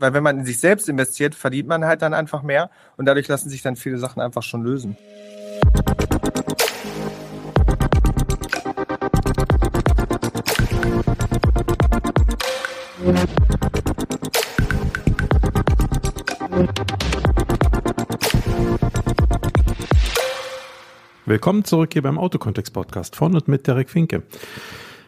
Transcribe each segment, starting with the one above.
Weil wenn man in sich selbst investiert, verdient man halt dann einfach mehr und dadurch lassen sich dann viele Sachen einfach schon lösen. Willkommen zurück hier beim Autokontext Podcast von und mit Derek Finke.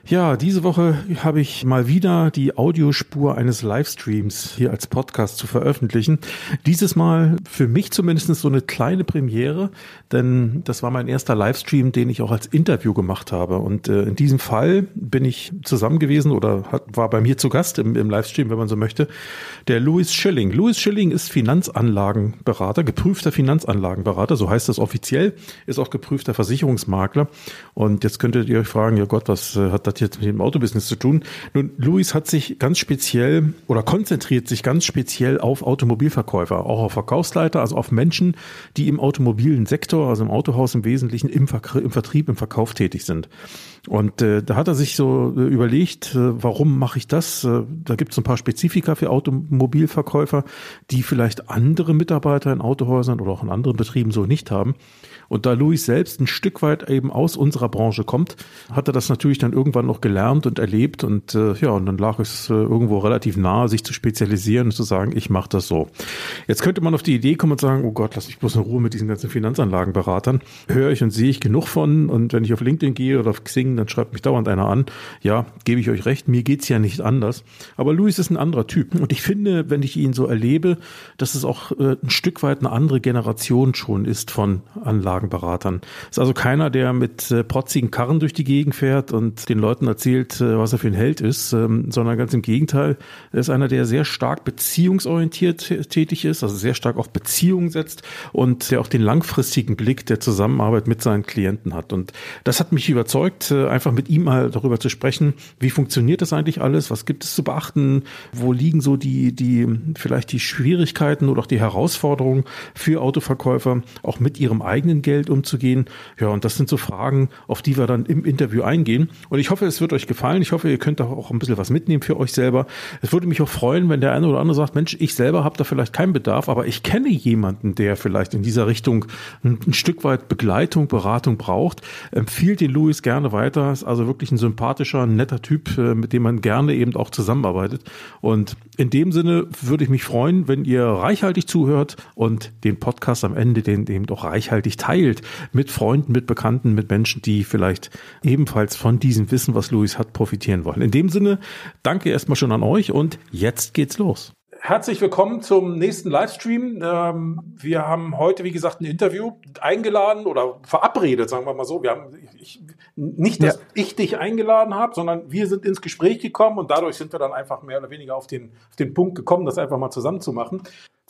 Ja, diese Woche habe ich mal wieder die Audiospur eines Livestreams hier als Podcast zu veröffentlichen. Dieses Mal für mich zumindest so eine kleine Premiere, denn das war mein erster Livestream, den ich auch als Interview gemacht habe. Und äh, in diesem Fall bin ich zusammen gewesen oder hat, war bei mir zu Gast im, im Livestream, wenn man so möchte, der Louis Schilling. Louis Schilling ist Finanzanlagenberater, geprüfter Finanzanlagenberater, so heißt das offiziell, ist auch geprüfter Versicherungsmakler. Und jetzt könntet ihr euch fragen, ja Gott, was äh, hat das jetzt mit dem Autobusiness zu tun? Nun, Louis hat sich ganz speziell oder konzentriert sich ganz speziell auf Automobilverkäufer, auch auf Verkaufsleiter, also auf Menschen, die im automobilen Sektor, also im Autohaus im Wesentlichen im, Ver im Vertrieb, im Verkauf tätig sind. Und äh, da hat er sich so äh, überlegt, äh, warum mache ich das? Äh, da gibt es ein paar Spezifika für Automobilverkäufer, die vielleicht andere Mitarbeiter in Autohäusern oder auch in anderen Betrieben so nicht haben. Und da Louis selbst ein Stück weit eben aus unserer Branche kommt, hat er das natürlich dann irgendwann noch gelernt und erlebt. Und äh, ja, und dann lag es äh, irgendwo relativ nahe, sich zu spezialisieren und zu sagen, ich mache das so. Jetzt könnte man auf die Idee kommen und sagen, oh Gott, lass mich bloß in Ruhe mit diesen ganzen Finanzanlagenberatern. Höre ich und sehe ich genug von. Und wenn ich auf LinkedIn gehe oder auf Xing, dann schreibt mich dauernd einer an. Ja, gebe ich euch recht, mir geht's ja nicht anders. Aber Louis ist ein anderer Typ. Und ich finde, wenn ich ihn so erlebe, dass es auch äh, ein Stück weit eine andere Generation schon ist von Anlagen. Anlagenberatern. Ist also keiner, der mit äh, protzigen Karren durch die Gegend fährt und den Leuten erzählt, äh, was er für ein Held ist, ähm, sondern ganz im Gegenteil. Er ist einer, der sehr stark beziehungsorientiert tätig ist, also sehr stark auf Beziehungen setzt und der auch den langfristigen Blick der Zusammenarbeit mit seinen Klienten hat. Und das hat mich überzeugt, äh, einfach mit ihm mal darüber zu sprechen, wie funktioniert das eigentlich alles, was gibt es zu beachten, wo liegen so die, die, vielleicht die Schwierigkeiten oder auch die Herausforderungen für Autoverkäufer, auch mit ihrem eigenen Geld umzugehen? Ja, und das sind so Fragen, auf die wir dann im Interview eingehen. Und ich hoffe, es wird euch gefallen. Ich hoffe, ihr könnt auch ein bisschen was mitnehmen für euch selber. Es würde mich auch freuen, wenn der eine oder andere sagt, Mensch, ich selber habe da vielleicht keinen Bedarf, aber ich kenne jemanden, der vielleicht in dieser Richtung ein, ein Stück weit Begleitung, Beratung braucht. Empfiehlt den Louis gerne weiter. Ist also wirklich ein sympathischer, netter Typ, äh, mit dem man gerne eben auch zusammenarbeitet. Und in dem Sinne würde ich mich freuen, wenn ihr reichhaltig zuhört und den Podcast am Ende den eben auch reichhaltig teilt teilt mit Freunden, mit Bekannten, mit Menschen, die vielleicht ebenfalls von diesem Wissen, was Luis hat, profitieren wollen. In dem Sinne, danke erstmal schon an euch und jetzt geht's los. Herzlich willkommen zum nächsten Livestream. Ähm, wir haben heute, wie gesagt, ein Interview eingeladen oder verabredet, sagen wir mal so. Wir haben ich, nicht, dass ja. ich dich eingeladen habe, sondern wir sind ins Gespräch gekommen und dadurch sind wir dann einfach mehr oder weniger auf den, auf den Punkt gekommen, das einfach mal zusammen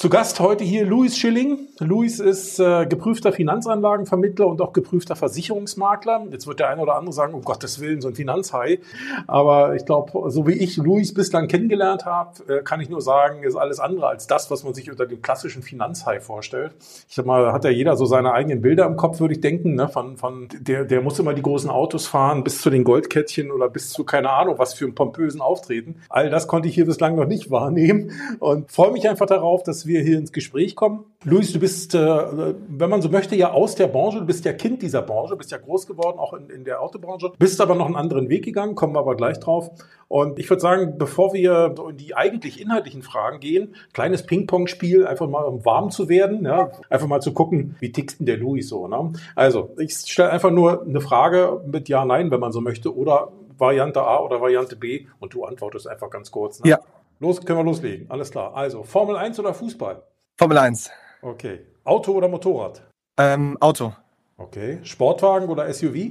zu Gast heute hier Luis Schilling. Luis ist äh, geprüfter Finanzanlagenvermittler und auch geprüfter Versicherungsmakler. Jetzt wird der eine oder andere sagen, um Gottes Willen, so ein Finanzhai. Aber ich glaube, so wie ich Luis bislang kennengelernt habe, äh, kann ich nur sagen, ist alles andere als das, was man sich unter dem klassischen Finanzhai vorstellt. Ich sag mal, hat ja jeder so seine eigenen Bilder im Kopf, würde ich denken. Ne? Von, von der, der muss immer die großen Autos fahren, bis zu den Goldkettchen oder bis zu keine Ahnung, was für einen pompösen Auftreten. All das konnte ich hier bislang noch nicht wahrnehmen und freue mich einfach darauf, dass wir wir hier ins Gespräch kommen. Luis, du bist, äh, wenn man so möchte, ja aus der Branche, du bist ja Kind dieser Branche, bist ja groß geworden, auch in, in der Autobranche, bist aber noch einen anderen Weg gegangen, kommen wir aber gleich drauf. Und ich würde sagen, bevor wir in die eigentlich inhaltlichen Fragen gehen, kleines Ping-Pong-Spiel, einfach mal um warm zu werden, ja, einfach mal zu gucken, wie tickt denn der Luis so. Ne? Also, ich stelle einfach nur eine Frage mit Ja, Nein, wenn man so möchte, oder Variante A oder Variante B und du antwortest einfach ganz kurz. Ne? Ja. Los, können wir loslegen. Alles klar. Also, Formel 1 oder Fußball? Formel 1. Okay. Auto oder Motorrad? Ähm, Auto. Okay. Sportwagen oder SUV?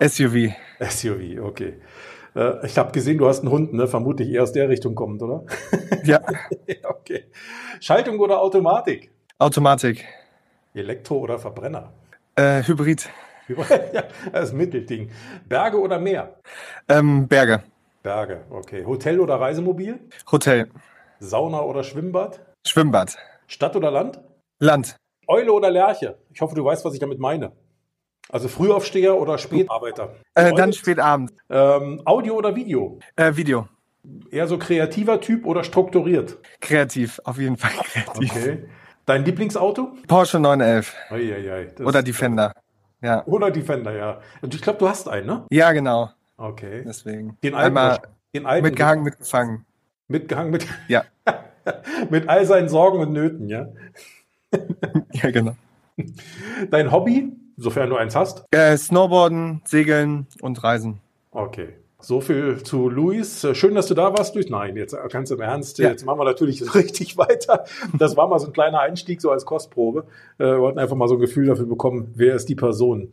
SUV. SUV, okay. Äh, ich habe gesehen, du hast einen Hund, ne? Vermutlich eher aus der Richtung kommend, oder? Ja. okay. Schaltung oder Automatik? Automatik. Elektro oder Verbrenner? Äh, Hybrid. Hybrid, ja, das Mittelding. Berge oder Meer? Ähm, Berge. Berge, okay. Hotel oder Reisemobil? Hotel. Sauna oder Schwimmbad? Schwimmbad. Stadt oder Land? Land. Eule oder Lerche? Ich hoffe, du weißt, was ich damit meine. Also Frühaufsteher oder Spätarbeiter? Äh, dann Spätabend. Ähm, Audio oder Video? Äh, Video. Eher so kreativer Typ oder strukturiert? Kreativ, auf jeden Fall kreativ. Okay. Dein Lieblingsauto? Porsche 911. Ei, ei, ei. Oder Defender. Ja. Oder Defender, ja. Ich glaube, du hast einen, ne? Ja, genau. Okay. Deswegen. Den alten, Einmal den alten mitgehangen, mitgefangen. Mitgehangen, mit. Ja. mit all seinen Sorgen und Nöten, ja. ja, genau. Dein Hobby, sofern du eins hast? Äh, Snowboarden, Segeln und Reisen. Okay. So viel zu Luis. Schön, dass du da warst, Luis. Nein, jetzt ganz im Ernst. Ja. Jetzt machen wir natürlich richtig weiter. Das war mal so ein kleiner Einstieg, so als Kostprobe. Äh, wir wollten einfach mal so ein Gefühl dafür bekommen, wer ist die Person.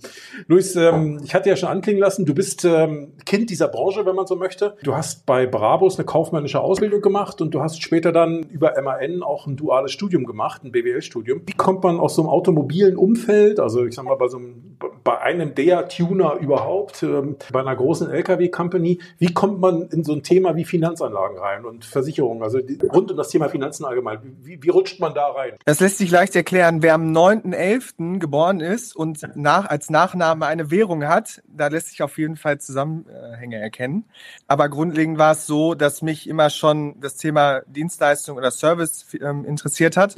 Luis, ähm, ich hatte ja schon anklingen lassen, du bist ähm, Kind dieser Branche, wenn man so möchte. Du hast bei Brabus eine kaufmännische Ausbildung gemacht und du hast später dann über MAN auch ein duales Studium gemacht, ein BWL-Studium. Wie kommt man aus so einem automobilen Umfeld, also ich sag mal bei so einem, bei einem der Tuner überhaupt, ähm, bei einer großen LKW-Company Company. Wie kommt man in so ein Thema wie Finanzanlagen rein und Versicherungen, also rund um das Thema Finanzen allgemein? Wie, wie rutscht man da rein? Das lässt sich leicht erklären. Wer am 9.11. geboren ist und nach, als Nachname eine Währung hat, da lässt sich auf jeden Fall Zusammenhänge erkennen. Aber grundlegend war es so, dass mich immer schon das Thema Dienstleistung oder Service ähm, interessiert hat.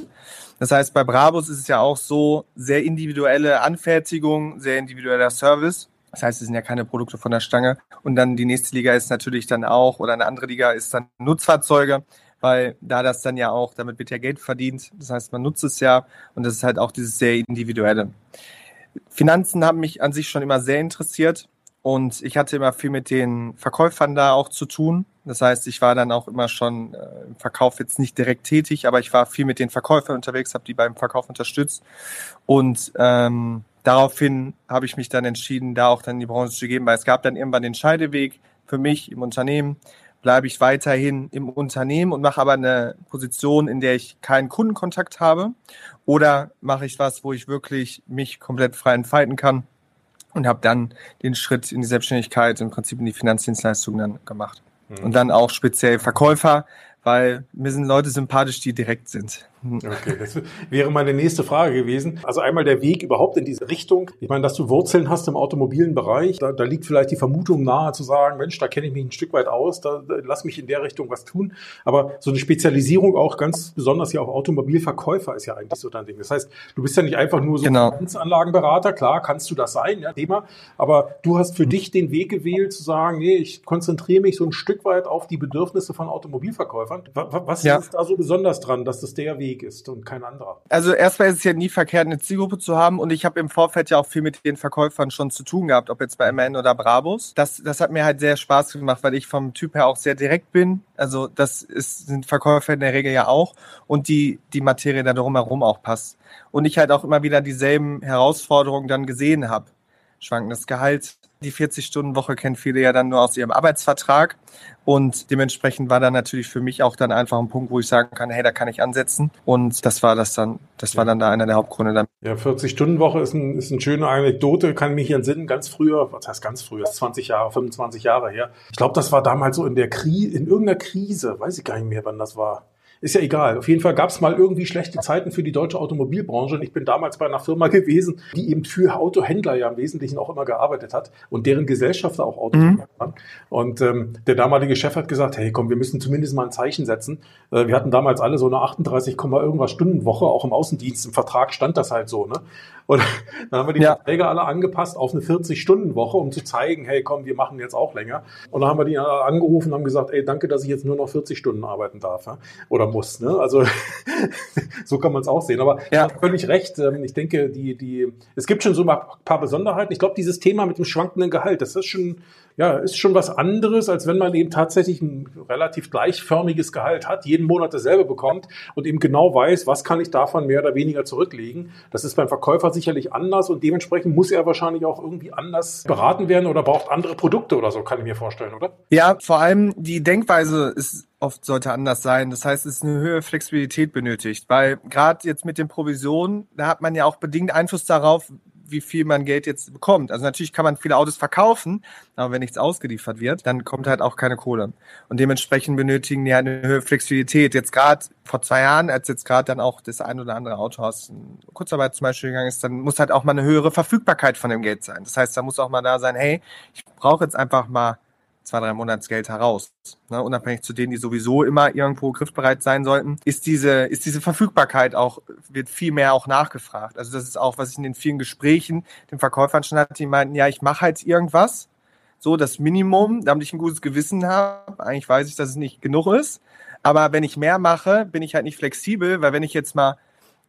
Das heißt, bei Brabus ist es ja auch so, sehr individuelle Anfertigung, sehr individueller Service. Das heißt, es sind ja keine Produkte von der Stange. Und dann die nächste Liga ist natürlich dann auch, oder eine andere Liga ist dann Nutzfahrzeuge, weil da das dann ja auch, damit wird ja Geld verdient. Das heißt, man nutzt es ja und das ist halt auch dieses sehr individuelle. Finanzen haben mich an sich schon immer sehr interessiert und ich hatte immer viel mit den Verkäufern da auch zu tun. Das heißt, ich war dann auch immer schon äh, im Verkauf jetzt nicht direkt tätig, aber ich war viel mit den Verkäufern unterwegs, habe die beim Verkauf unterstützt und ähm, daraufhin habe ich mich dann entschieden, da auch dann die Branche zu gehen, weil es gab dann irgendwann den Scheideweg für mich im Unternehmen. Bleibe ich weiterhin im Unternehmen und mache aber eine Position, in der ich keinen Kundenkontakt habe? Oder mache ich was, wo ich wirklich mich komplett frei entfalten kann? Und habe dann den Schritt in die Selbstständigkeit, im Prinzip in die Finanzdienstleistungen dann gemacht. Mhm. Und dann auch speziell Verkäufer, weil mir sind Leute sympathisch, die direkt sind. Okay, das wäre meine nächste Frage gewesen. Also einmal der Weg überhaupt in diese Richtung. Ich meine, dass du Wurzeln hast im automobilen Bereich, da, da liegt vielleicht die Vermutung nahe zu sagen, Mensch, da kenne ich mich ein Stück weit aus, da, da lass mich in der Richtung was tun. Aber so eine Spezialisierung auch ganz besonders ja auf Automobilverkäufer ist ja eigentlich so dein Ding. Das heißt, du bist ja nicht einfach nur so genau. Finanzanlagenberater, klar, kannst du das sein, ja, Thema. Aber du hast für mhm. dich den Weg gewählt zu sagen, nee, ich konzentriere mich so ein Stück weit auf die Bedürfnisse von Automobilverkäufern. Was ja. ist da so besonders dran, dass das der Weg ist und kein anderer? Also erstmal ist es ja nie verkehrt, eine Zielgruppe zu haben und ich habe im Vorfeld ja auch viel mit den Verkäufern schon zu tun gehabt, ob jetzt bei MN oder Brabus. Das, das hat mir halt sehr Spaß gemacht, weil ich vom Typ her auch sehr direkt bin. Also das ist, sind Verkäufer in der Regel ja auch und die, die Materie da drumherum auch passt. Und ich halt auch immer wieder dieselben Herausforderungen dann gesehen habe schwankendes Gehalt. Die 40-Stunden-Woche kennen viele ja dann nur aus ihrem Arbeitsvertrag. Und dementsprechend war dann natürlich für mich auch dann einfach ein Punkt, wo ich sagen kann, hey, da kann ich ansetzen. Und das war das dann, das war dann da einer der Hauptgründe dann. Ja, 40-Stunden-Woche ist, ein, ist eine schöne Anekdote, kann mich hier entsinnen, ganz früher, was heißt ganz früher, 20 Jahre, 25 Jahre her. Ich glaube, das war damals so in der Krise, in irgendeiner Krise, weiß ich gar nicht mehr, wann das war ist ja egal. Auf jeden Fall gab es mal irgendwie schlechte Zeiten für die deutsche Automobilbranche. Und ich bin damals bei einer Firma gewesen, die eben für Autohändler ja im Wesentlichen auch immer gearbeitet hat und deren Gesellschafter auch Autohändler mhm. waren. Und ähm, der damalige Chef hat gesagt, hey komm, wir müssen zumindest mal ein Zeichen setzen. Äh, wir hatten damals alle so eine 38, irgendwas Stundenwoche, auch im Außendienst. Im Vertrag stand das halt so. Ne? Und dann haben wir die ja. Verträge alle angepasst auf eine 40-Stunden-Woche, um zu zeigen, hey komm, wir machen jetzt auch länger. Und dann haben wir die angerufen und haben gesagt, ey, danke, dass ich jetzt nur noch 40 Stunden arbeiten darf. Ja? Oder muss. Ne? Also so kann man es auch sehen. Aber ja. völlig recht. Ähm, ich denke, die, die, es gibt schon so ein paar Besonderheiten. Ich glaube, dieses Thema mit dem schwankenden Gehalt, das ist schon ja, ist schon was anderes, als wenn man eben tatsächlich ein relativ gleichförmiges Gehalt hat, jeden Monat dasselbe bekommt und eben genau weiß, was kann ich davon mehr oder weniger zurücklegen. Das ist beim Verkäufer sicherlich anders und dementsprechend muss er wahrscheinlich auch irgendwie anders beraten werden oder braucht andere Produkte oder so, kann ich mir vorstellen, oder? Ja, vor allem die Denkweise ist oft sollte anders sein. Das heißt, es ist eine höhere Flexibilität benötigt, weil gerade jetzt mit den Provisionen, da hat man ja auch bedingt Einfluss darauf, wie viel man Geld jetzt bekommt. Also natürlich kann man viele Autos verkaufen, aber wenn nichts ausgeliefert wird, dann kommt halt auch keine Kohle. Und dementsprechend benötigen die halt eine höhere Flexibilität. Jetzt gerade vor zwei Jahren, als jetzt gerade dann auch das ein oder andere Autohaus in Kurzarbeit zum Beispiel gegangen ist, dann muss halt auch mal eine höhere Verfügbarkeit von dem Geld sein. Das heißt, da muss auch mal da sein, hey, ich brauche jetzt einfach mal zwei, drei Monatsgeld heraus. Ne, unabhängig zu denen, die sowieso immer irgendwo griffbereit sein sollten, ist diese, ist diese Verfügbarkeit auch, wird viel mehr auch nachgefragt. Also das ist auch, was ich in den vielen Gesprächen den Verkäufern schon hatte, die meinten, ja, ich mache halt irgendwas, so das Minimum, damit ich ein gutes Gewissen habe. Eigentlich weiß ich, dass es nicht genug ist. Aber wenn ich mehr mache, bin ich halt nicht flexibel, weil wenn ich jetzt mal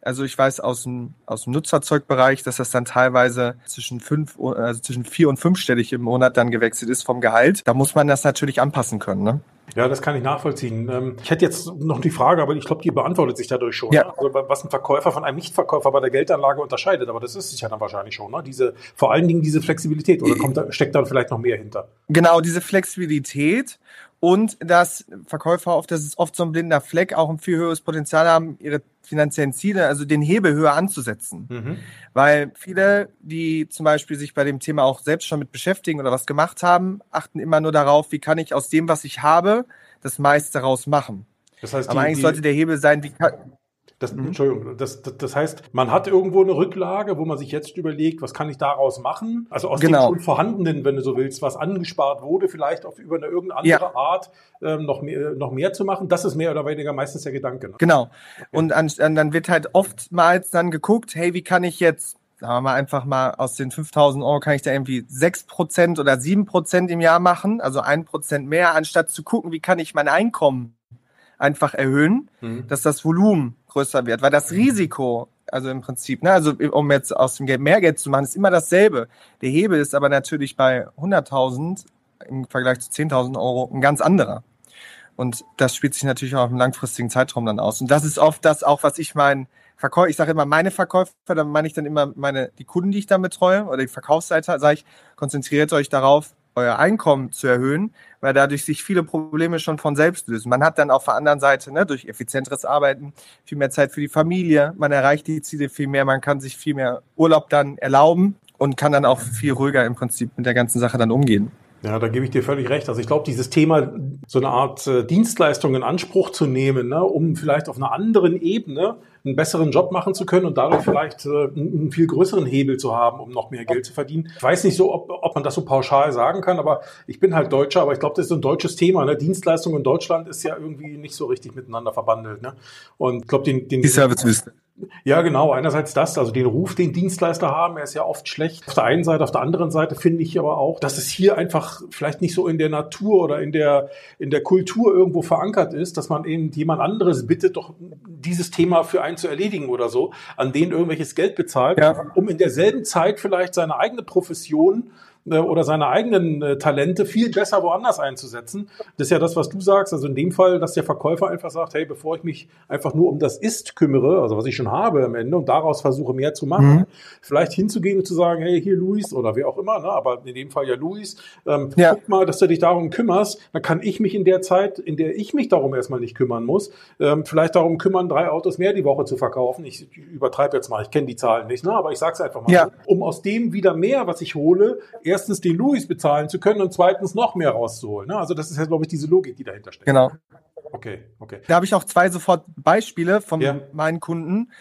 also ich weiß aus dem, aus dem Nutzfahrzeugbereich, dass das dann teilweise zwischen fünf, also zwischen vier und fünfstellig im Monat dann gewechselt ist vom Gehalt. Da muss man das natürlich anpassen können. Ne? Ja, das kann ich nachvollziehen. Ähm, ich hätte jetzt noch die Frage, aber ich glaube, die beantwortet sich dadurch schon. Ja. Ne? Also, was ein Verkäufer von einem Nichtverkäufer bei der Geldanlage unterscheidet, aber das ist es ja dann wahrscheinlich schon. Ne? Diese, vor allen Dingen diese Flexibilität oder kommt da, steckt da vielleicht noch mehr hinter? Genau, diese Flexibilität und dass Verkäufer oft, das ist oft so ein blinder Fleck, auch ein viel höheres Potenzial haben, ihre finanziellen Ziele, also den Hebel höher anzusetzen. Mhm. Weil viele, die zum Beispiel sich bei dem Thema auch selbst schon mit beschäftigen oder was gemacht haben, achten immer nur darauf, wie kann ich aus dem, was ich habe, das meiste daraus machen. Das heißt, Aber die, eigentlich sollte der Hebel sein, wie kann, das, mhm. Entschuldigung, das, das, das heißt, man hat irgendwo eine Rücklage, wo man sich jetzt überlegt, was kann ich daraus machen? Also aus genau. dem schon vorhandenen, wenn du so willst, was angespart wurde, vielleicht auf über eine irgendeine andere ja. Art ähm, noch, mehr, noch mehr zu machen. Das ist mehr oder weniger meistens der Gedanke. Ne? Genau. Okay. Und an, dann wird halt oftmals dann geguckt, hey, wie kann ich jetzt sagen wir mal einfach mal aus den 5000 Euro kann ich da irgendwie 6% oder 7% im Jahr machen, also 1% mehr, anstatt zu gucken, wie kann ich mein Einkommen einfach erhöhen, mhm. dass das Volumen größer wird, weil das Risiko, also im Prinzip, ne, also um jetzt aus dem Geld mehr Geld zu machen, ist immer dasselbe. Der Hebel ist aber natürlich bei 100.000 im Vergleich zu 10.000 Euro ein ganz anderer. Und das spielt sich natürlich auch im langfristigen Zeitraum dann aus. Und das ist oft das auch, was ich meinen Verkäufer, ich sage immer meine Verkäufer, dann meine ich dann immer meine, die Kunden, die ich dann betreue oder die Verkaufsseite, sage ich, konzentriert euch darauf, euer Einkommen zu erhöhen, weil dadurch sich viele Probleme schon von selbst lösen. Man hat dann auf der anderen Seite ne, durch effizienteres Arbeiten viel mehr Zeit für die Familie, man erreicht die Ziele viel mehr, man kann sich viel mehr Urlaub dann erlauben und kann dann auch viel ruhiger im Prinzip mit der ganzen Sache dann umgehen. Ja, da gebe ich dir völlig recht. Also ich glaube, dieses Thema, so eine Art äh, Dienstleistung in Anspruch zu nehmen, ne, um vielleicht auf einer anderen Ebene einen besseren Job machen zu können und dadurch vielleicht äh, einen viel größeren Hebel zu haben, um noch mehr Geld zu verdienen. Ich weiß nicht so, ob, ob man das so pauschal sagen kann, aber ich bin halt Deutscher, aber ich glaube, das ist ein deutsches Thema. Ne? Dienstleistung in Deutschland ist ja irgendwie nicht so richtig miteinander verbandelt. Ne? Und ich glaube, den, den die Servicewüste. Ja, genau. Einerseits das, also den Ruf, den Dienstleister haben, er ist ja oft schlecht. Auf der einen Seite, auf der anderen Seite finde ich aber auch, dass es hier einfach vielleicht nicht so in der Natur oder in der, in der Kultur irgendwo verankert ist, dass man eben jemand anderes bittet, doch dieses Thema für einen zu erledigen oder so, an denen irgendwelches Geld bezahlt, ja. um in derselben Zeit vielleicht seine eigene Profession oder seine eigenen äh, Talente viel besser woanders einzusetzen. Das ist ja das, was du sagst. Also in dem Fall, dass der Verkäufer einfach sagt, hey, bevor ich mich einfach nur um das Ist kümmere, also was ich schon habe am Ende und daraus versuche mehr zu machen, mhm. vielleicht hinzugehen und zu sagen, hey, hier Luis oder wer auch immer, ne, aber in dem Fall ja Luis, ähm, ja. guck mal, dass du dich darum kümmerst, dann kann ich mich in der Zeit, in der ich mich darum erstmal nicht kümmern muss, ähm, vielleicht darum kümmern, drei Autos mehr die Woche zu verkaufen. Ich übertreibe jetzt mal, ich kenne die Zahlen nicht, ne, aber ich sage es einfach mal, ja. um aus dem wieder mehr, was ich hole, erst erstens den Louis bezahlen zu können und zweitens noch mehr rauszuholen. Ne? Also das ist ja, glaube ich, diese Logik, die dahinter steckt. Genau. Okay, okay. Da habe ich auch zwei sofort Beispiele von ja. meinen Kunden.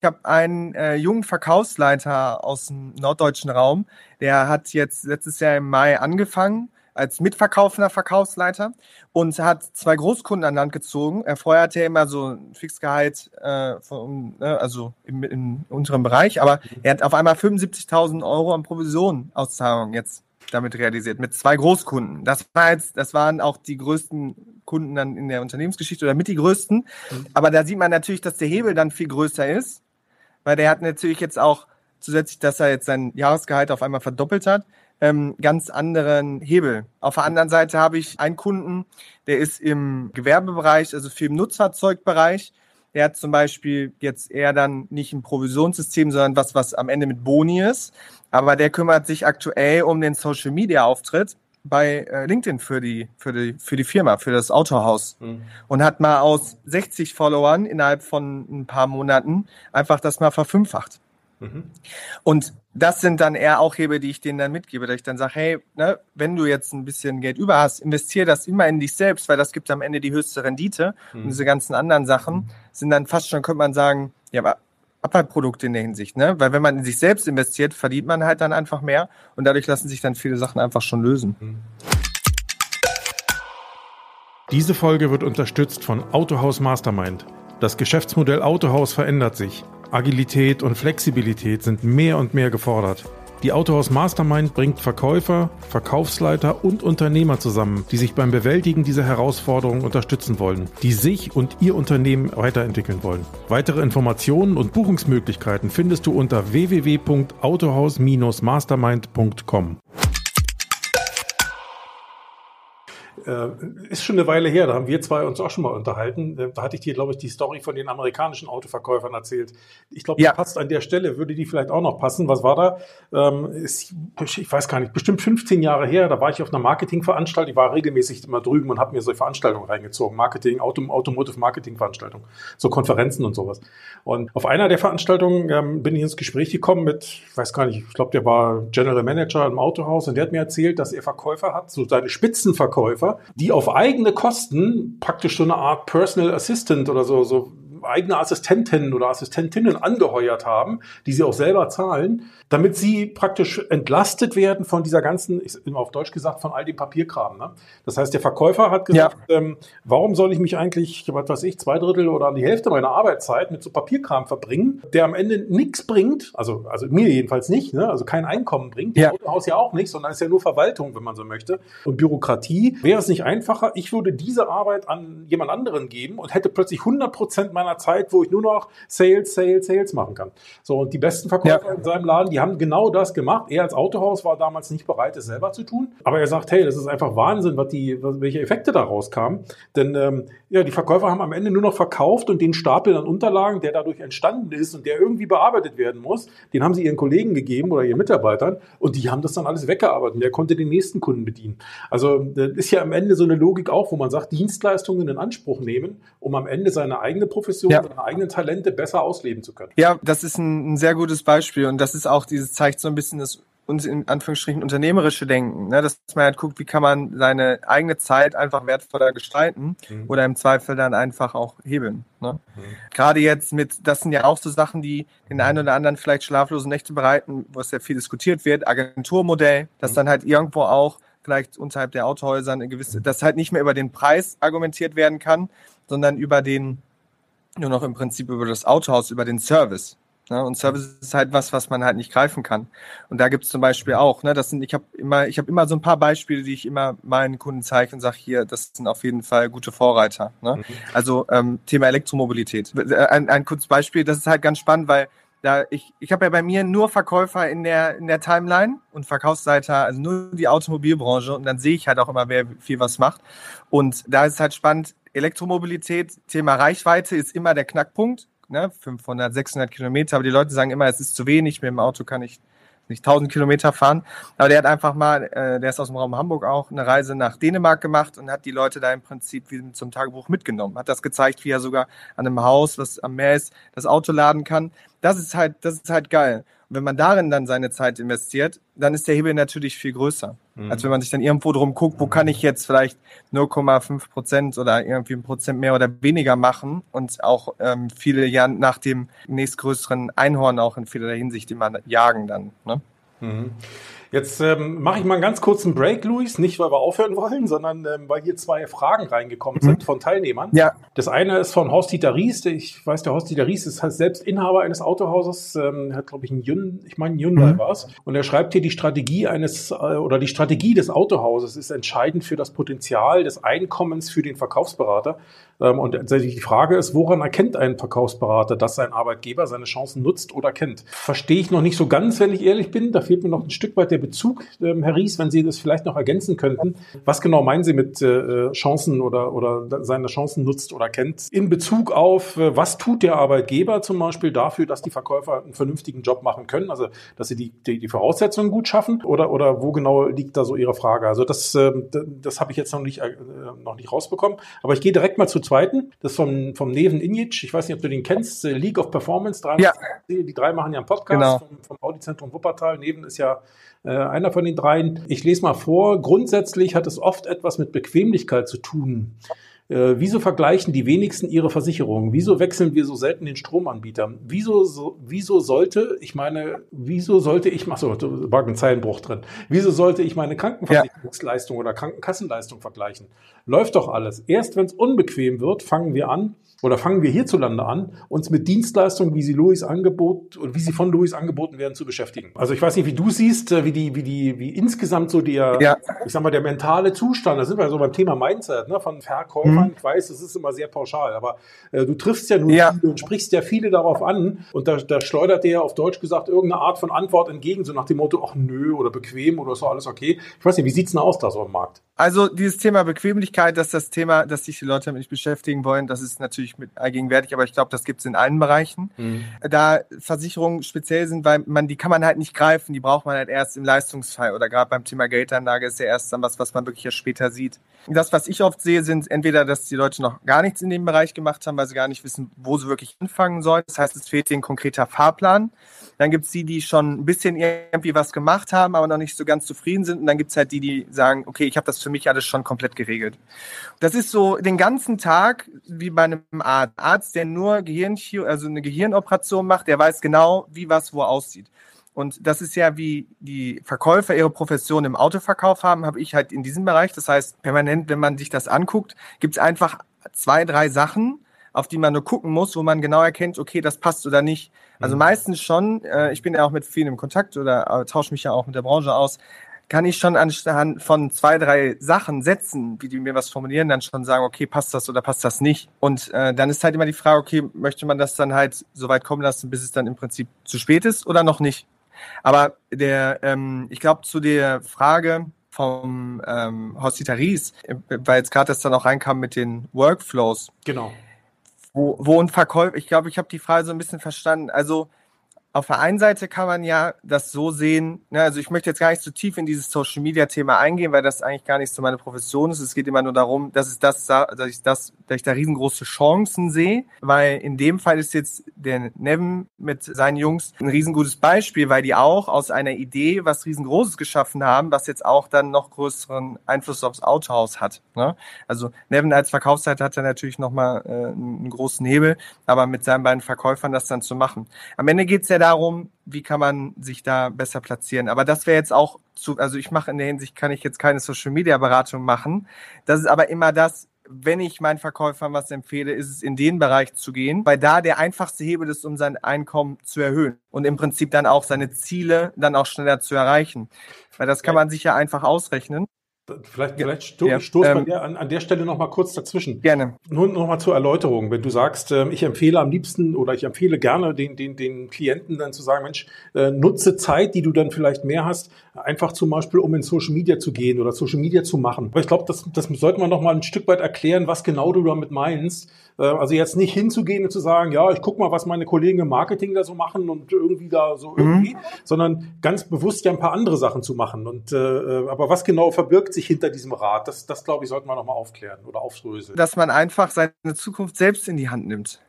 Ich habe einen äh, jungen Verkaufsleiter aus dem norddeutschen Raum, der hat jetzt letztes Jahr im Mai angefangen als mitverkaufender Verkaufsleiter und hat zwei Großkunden an Land gezogen. Er vorher hatte er immer so ein Fixgehalt, äh, von, äh, also im, im unteren Bereich, aber er hat auf einmal 75.000 Euro an Provisionauszahlung jetzt damit realisiert, mit zwei Großkunden. Das war jetzt, das waren auch die größten Kunden dann in der Unternehmensgeschichte oder mit die größten. Mhm. Aber da sieht man natürlich, dass der Hebel dann viel größer ist, weil der hat natürlich jetzt auch zusätzlich, dass er jetzt sein Jahresgehalt auf einmal verdoppelt hat, ähm, ganz anderen Hebel. Auf der anderen Seite habe ich einen Kunden, der ist im Gewerbebereich, also viel im Nutzfahrzeugbereich. Der hat zum Beispiel jetzt eher dann nicht ein Provisionssystem, sondern was, was am Ende mit Boni ist. Aber der kümmert sich aktuell um den Social Media Auftritt bei äh, LinkedIn für die, für die, für die Firma, für das Autohaus. Mhm. Und hat mal aus 60 Followern innerhalb von ein paar Monaten einfach das mal verfünffacht. Mhm. Und das sind dann eher auch Hebel, die ich denen dann mitgebe, dass ich dann sage, hey, ne, wenn du jetzt ein bisschen Geld über hast, investiere das immer in dich selbst, weil das gibt am Ende die höchste Rendite. Mhm. Und diese ganzen anderen Sachen sind dann fast schon, könnte man sagen, ja, aber Abfallprodukte in der Hinsicht, ne? Weil wenn man in sich selbst investiert, verdient man halt dann einfach mehr und dadurch lassen sich dann viele Sachen einfach schon lösen. Mhm. Diese Folge wird unterstützt von Autohaus Mastermind. Das Geschäftsmodell Autohaus verändert sich. Agilität und Flexibilität sind mehr und mehr gefordert. Die Autohaus Mastermind bringt Verkäufer, Verkaufsleiter und Unternehmer zusammen, die sich beim Bewältigen dieser Herausforderungen unterstützen wollen, die sich und ihr Unternehmen weiterentwickeln wollen. Weitere Informationen und Buchungsmöglichkeiten findest du unter www.autohaus-mastermind.com. ist schon eine Weile her, da haben wir zwei uns auch schon mal unterhalten. Äh, da hatte ich dir, glaube ich, die Story von den amerikanischen Autoverkäufern erzählt. Ich glaube, ja. die passt an der Stelle, würde die vielleicht auch noch passen. Was war da? Ähm, ich weiß gar nicht, bestimmt 15 Jahre her, da war ich auf einer Marketingveranstaltung. Ich war regelmäßig immer drüben und habe mir so Veranstaltungen reingezogen. Marketing, Auto, Automotive Marketing Veranstaltungen, so Konferenzen und sowas. Und auf einer der Veranstaltungen ähm, bin ich ins Gespräch gekommen mit, ich weiß gar nicht, ich glaube, der war General Manager im Autohaus und der hat mir erzählt, dass er Verkäufer hat, so seine Spitzenverkäufer, die auf eigene Kosten praktisch so eine Art Personal Assistant oder so, so eigene Assistentinnen oder Assistentinnen angeheuert haben, die sie auch selber zahlen, damit sie praktisch entlastet werden von dieser ganzen, ich immer auf Deutsch gesagt, von all dem Papierkram. Ne? Das heißt, der Verkäufer hat gesagt, ja. ähm, warum soll ich mich eigentlich, was weiß ich, zwei Drittel oder die Hälfte meiner Arbeitszeit mit so Papierkram verbringen, der am Ende nichts bringt, also, also mir jedenfalls nicht, ne? also kein Einkommen bringt, ja. Autohaus ja auch nicht, sondern es ist ja nur Verwaltung, wenn man so möchte. Und Bürokratie, wäre es nicht einfacher, ich würde diese Arbeit an jemand anderen geben und hätte plötzlich 100 Prozent meiner einer Zeit, wo ich nur noch Sales, Sales, Sales machen kann. So, und die besten Verkäufer ja. in seinem Laden, die haben genau das gemacht. Er als Autohaus war damals nicht bereit, es selber zu tun. Aber er sagt, hey, das ist einfach Wahnsinn, was die, welche Effekte daraus kamen. Denn ähm, ja, die Verkäufer haben am Ende nur noch verkauft und den Stapel an Unterlagen, der dadurch entstanden ist und der irgendwie bearbeitet werden muss, den haben sie ihren Kollegen gegeben oder ihren Mitarbeitern und die haben das dann alles weggearbeitet. Und der konnte den nächsten Kunden bedienen. Also das ist ja am Ende so eine Logik auch, wo man sagt, Dienstleistungen in Anspruch nehmen, um am Ende seine eigene Profession Position, ja. seine eigenen Talente besser ausleben zu können. Ja, das ist ein, ein sehr gutes Beispiel und das ist auch dieses zeigt so ein bisschen das uns in Anführungsstrichen unternehmerische Denken, ne? dass man halt guckt, wie kann man seine eigene Zeit einfach wertvoller gestalten mhm. oder im Zweifel dann einfach auch hebeln. Ne? Mhm. Gerade jetzt mit, das sind ja auch so Sachen, die den einen oder anderen vielleicht schlaflose Nächte bereiten, wo es sehr viel diskutiert wird, Agenturmodell, dass mhm. dann halt irgendwo auch vielleicht unterhalb der Autohäuser eine gewisse, dass halt nicht mehr über den Preis argumentiert werden kann, sondern über den nur noch im Prinzip über das Autohaus, über den Service. Ne? Und Service ist halt was, was man halt nicht greifen kann. Und da gibt es zum Beispiel auch, ne, das sind, ich habe immer, ich habe immer so ein paar Beispiele, die ich immer meinen Kunden zeige und sage, hier, das sind auf jeden Fall gute Vorreiter. Ne? Mhm. Also ähm, Thema Elektromobilität. Ein, ein kurzes Beispiel, das ist halt ganz spannend, weil da ich, ich habe ja bei mir nur Verkäufer in der, in der Timeline und Verkaufsseiter, also nur die Automobilbranche und dann sehe ich halt auch immer, wer viel was macht. Und da ist halt spannend, Elektromobilität, Thema Reichweite ist immer der Knackpunkt, ne? 500, 600 Kilometer, aber die Leute sagen immer, es ist zu wenig, mit dem Auto kann ich nicht 1000 Kilometer fahren. Aber der hat einfach mal, äh, der ist aus dem Raum Hamburg auch, eine Reise nach Dänemark gemacht und hat die Leute da im Prinzip wie zum Tagebuch mitgenommen. Hat das gezeigt, wie er sogar an einem Haus, was am Meer ist, das Auto laden kann. Das ist halt, das ist halt geil. Wenn man darin dann seine Zeit investiert, dann ist der Hebel natürlich viel größer. Mhm. Als wenn man sich dann irgendwo drum guckt, wo kann ich jetzt vielleicht 0,5 Prozent oder irgendwie ein Prozent mehr oder weniger machen und auch ähm, viele ja nach dem nächstgrößeren Einhorn auch in vielerlei Hinsicht immer jagen dann. Ne? Mhm. Jetzt ähm, mache ich mal einen ganz kurzen Break, Luis. Nicht, weil wir aufhören wollen, sondern ähm, weil hier zwei Fragen reingekommen mhm. sind von Teilnehmern. Ja. Das eine ist von Horst-Dieter Ries. Ich weiß, der Horst-Dieter Ries ist halt selbst Inhaber eines Autohauses. Ähm, hat, glaube ich, ein Hyundai, ich meine, Hyundai mhm. war es. Und er schreibt hier, die Strategie eines äh, oder die Strategie des Autohauses ist entscheidend für das Potenzial des Einkommens für den Verkaufsberater. Ähm, und die Frage ist, woran erkennt ein Verkaufsberater, dass sein Arbeitgeber seine Chancen nutzt oder kennt? Verstehe ich noch nicht so ganz, wenn ich ehrlich bin. Da fehlt mir noch ein Stück weit der Bezug, ähm, Herr Ries, wenn Sie das vielleicht noch ergänzen könnten. Was genau meinen Sie mit äh, Chancen oder, oder seine Chancen nutzt oder kennt? In Bezug auf, äh, was tut der Arbeitgeber zum Beispiel dafür, dass die Verkäufer einen vernünftigen Job machen können? Also, dass sie die, die, die Voraussetzungen gut schaffen? Oder, oder wo genau liegt da so Ihre Frage? Also, das, äh, das habe ich jetzt noch nicht, äh, noch nicht rausbekommen. Aber ich gehe direkt mal zu zweiten. Das ist vom, vom Neven Injic. Ich weiß nicht, ob du den kennst. Äh, League of Performance. Drei ja. Die drei machen ja einen Podcast genau. vom, vom Audizentrum Wuppertal. Neven ist ja äh, einer von den dreien. Ich lese mal vor. Grundsätzlich hat es oft etwas mit Bequemlichkeit zu tun. Äh, wieso vergleichen die wenigsten ihre Versicherungen? Wieso wechseln wir so selten den Stromanbieter? Wieso, so, wieso sollte, ich meine, wieso sollte ich, ach so, da war ein Zeilenbruch drin. Wieso sollte ich meine Krankenversicherungsleistung ja. oder Krankenkassenleistung vergleichen? Läuft doch alles. Erst wenn es unbequem wird, fangen wir an, oder fangen wir hierzulande an, uns mit Dienstleistungen, wie sie Louis angebot oder wie sie von Louis angeboten werden, zu beschäftigen. Also ich weiß nicht, wie du siehst, äh, wie die, wie die, wie insgesamt so der, ja. ich sag mal, der mentale Zustand, da sind wir so beim Thema Mindset, ne, von Verkäufern. Mhm. Ich weiß, das ist immer sehr pauschal, aber äh, du triffst ja nun ja. viele und sprichst ja viele darauf an und da, da schleudert dir auf Deutsch gesagt irgendeine Art von Antwort entgegen, so nach dem Motto, ach nö, oder bequem oder so alles okay. Ich weiß nicht, wie sieht's denn aus da so im Markt? Also dieses Thema Bequemlichkeit, dass das Thema, dass sich die Leute damit nicht beschäftigen wollen, das ist natürlich mit allgegenwärtig, aber ich glaube, das gibt es in allen Bereichen. Mhm. Da Versicherungen speziell sind, weil man die kann man halt nicht greifen, die braucht man halt erst im Leistungsfall oder gerade beim Thema Geldanlage ist ja erst dann was, was man wirklich erst später sieht. Das, was ich oft sehe, sind entweder, dass die Leute noch gar nichts in dem Bereich gemacht haben, weil sie gar nicht wissen, wo sie wirklich anfangen sollen. Das heißt, es fehlt ihnen ein konkreter Fahrplan. Dann gibt es die, die schon ein bisschen irgendwie was gemacht haben, aber noch nicht so ganz zufrieden sind. Und dann gibt es halt die, die sagen, okay, ich habe das für mich alles schon komplett geregelt. Das ist so den ganzen Tag wie bei einem Arzt. Arzt, der nur Gehirnchir also eine Gehirnoperation macht, der weiß genau, wie was wo aussieht. Und das ist ja, wie die Verkäufer ihre Profession im Autoverkauf haben, habe ich halt in diesem Bereich. Das heißt, permanent, wenn man sich das anguckt, gibt es einfach zwei, drei Sachen, auf die man nur gucken muss, wo man genau erkennt, okay, das passt oder nicht. Also mhm. meistens schon, äh, ich bin ja auch mit vielen im Kontakt oder äh, tausche mich ja auch mit der Branche aus, kann ich schon anhand von zwei, drei Sachen setzen, wie die mir was formulieren, dann schon sagen, okay, passt das oder passt das nicht. Und äh, dann ist halt immer die Frage, okay, möchte man das dann halt so weit kommen lassen, bis es dann im Prinzip zu spät ist oder noch nicht? Aber der, ähm, ich glaube, zu der Frage vom ähm, Hospitaries, äh, weil jetzt gerade das dann auch reinkam mit den Workflows. Genau. Wo, wo ein Verkäufer, ich glaube, ich habe die Frage so ein bisschen verstanden. Also auf der einen Seite kann man ja das so sehen, ne, also ich möchte jetzt gar nicht zu so tief in dieses Social Media Thema eingehen, weil das eigentlich gar nicht so meine Profession ist. Es geht immer nur darum, dass es das, dass ich das, dass ich da riesengroße Chancen sehe, weil in dem Fall ist jetzt der Nevin mit seinen Jungs ein riesengutes Beispiel, weil die auch aus einer Idee was riesengroßes geschaffen haben, was jetzt auch dann noch größeren Einfluss aufs Autohaus hat. Ne? Also Nevin als Verkaufsseite hat er natürlich nochmal äh, einen großen Hebel, aber mit seinen beiden Verkäufern das dann zu machen. Am Ende geht's ja darum, wie kann man sich da besser platzieren. Aber das wäre jetzt auch zu, also ich mache in der Hinsicht, kann ich jetzt keine Social Media Beratung machen. Das ist aber immer das, wenn ich meinen Verkäufern was empfehle, ist es in den Bereich zu gehen, weil da der einfachste Hebel ist, um sein Einkommen zu erhöhen und im Prinzip dann auch seine Ziele dann auch schneller zu erreichen. Weil das kann man sich ja einfach ausrechnen. Vielleicht, vielleicht sto ja, stoß ähm, der, an, an der Stelle noch mal kurz dazwischen. Gerne. Nur noch mal zur Erläuterung. Wenn du sagst, äh, ich empfehle am liebsten oder ich empfehle gerne den, den, den Klienten dann zu sagen, Mensch, äh, nutze Zeit, die du dann vielleicht mehr hast, einfach zum Beispiel, um in Social Media zu gehen oder Social Media zu machen. Aber ich glaube, das, das sollte man noch mal ein Stück weit erklären, was genau du damit meinst. Äh, also jetzt nicht hinzugehen und zu sagen, ja, ich guck mal, was meine Kollegen im Marketing da so machen und irgendwie da so irgendwie, mhm. sondern ganz bewusst ja ein paar andere Sachen zu machen. Und äh, äh aber was genau verbirgt sich hinter diesem Rat? Das, das glaube ich, sollte man nochmal aufklären oder aufdröseln. Dass man einfach seine Zukunft selbst in die Hand nimmt.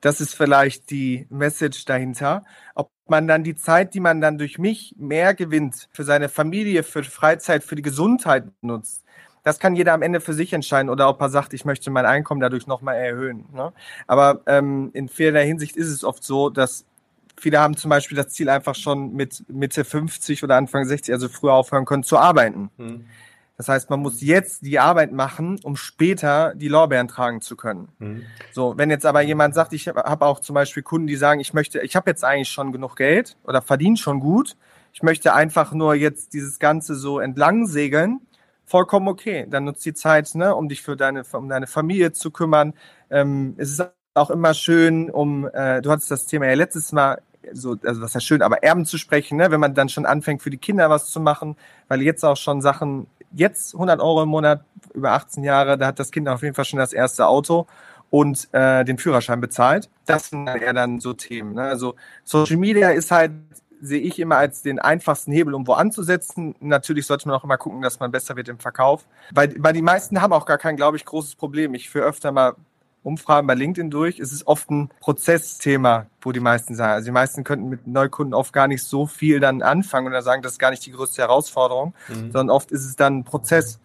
Das ist vielleicht die Message dahinter. Ob man dann die Zeit, die man dann durch mich mehr gewinnt, für seine Familie, für Freizeit, für die Gesundheit nutzt. Das kann jeder am Ende für sich entscheiden oder ob er sagt, ich möchte mein Einkommen dadurch nochmal erhöhen. Ne? Aber ähm, in vieler Hinsicht ist es oft so, dass Viele haben zum Beispiel das Ziel einfach schon mit Mitte 50 oder Anfang 60, also früher aufhören können zu arbeiten. Hm. Das heißt, man muss jetzt die Arbeit machen, um später die Lorbeeren tragen zu können. Mhm. So, wenn jetzt aber jemand sagt, ich habe auch zum Beispiel Kunden, die sagen, ich möchte, ich habe jetzt eigentlich schon genug Geld oder verdiene schon gut, ich möchte einfach nur jetzt dieses Ganze so entlang segeln, vollkommen okay. Dann nutzt die Zeit, ne, um dich für deine, um deine Familie zu kümmern. Ähm, es ist auch immer schön, um, äh, du hattest das Thema ja letztes Mal so, also was ja schön, aber Erben zu sprechen, ne, wenn man dann schon anfängt, für die Kinder was zu machen, weil jetzt auch schon Sachen jetzt 100 Euro im Monat über 18 Jahre, da hat das Kind auf jeden Fall schon das erste Auto und äh, den Führerschein bezahlt. Das sind eher dann so Themen. Ne? Also Social Media ist halt, sehe ich immer als den einfachsten Hebel, um wo anzusetzen. Natürlich sollte man auch immer gucken, dass man besser wird im Verkauf. Weil, weil die meisten haben auch gar kein, glaube ich, großes Problem. Ich führe öfter mal Umfragen bei LinkedIn durch. Es ist oft ein Prozessthema, wo die meisten sagen. Also die meisten könnten mit Neukunden oft gar nicht so viel dann anfangen oder sagen, das ist gar nicht die größte Herausforderung, mhm. sondern oft ist es dann ein Prozess.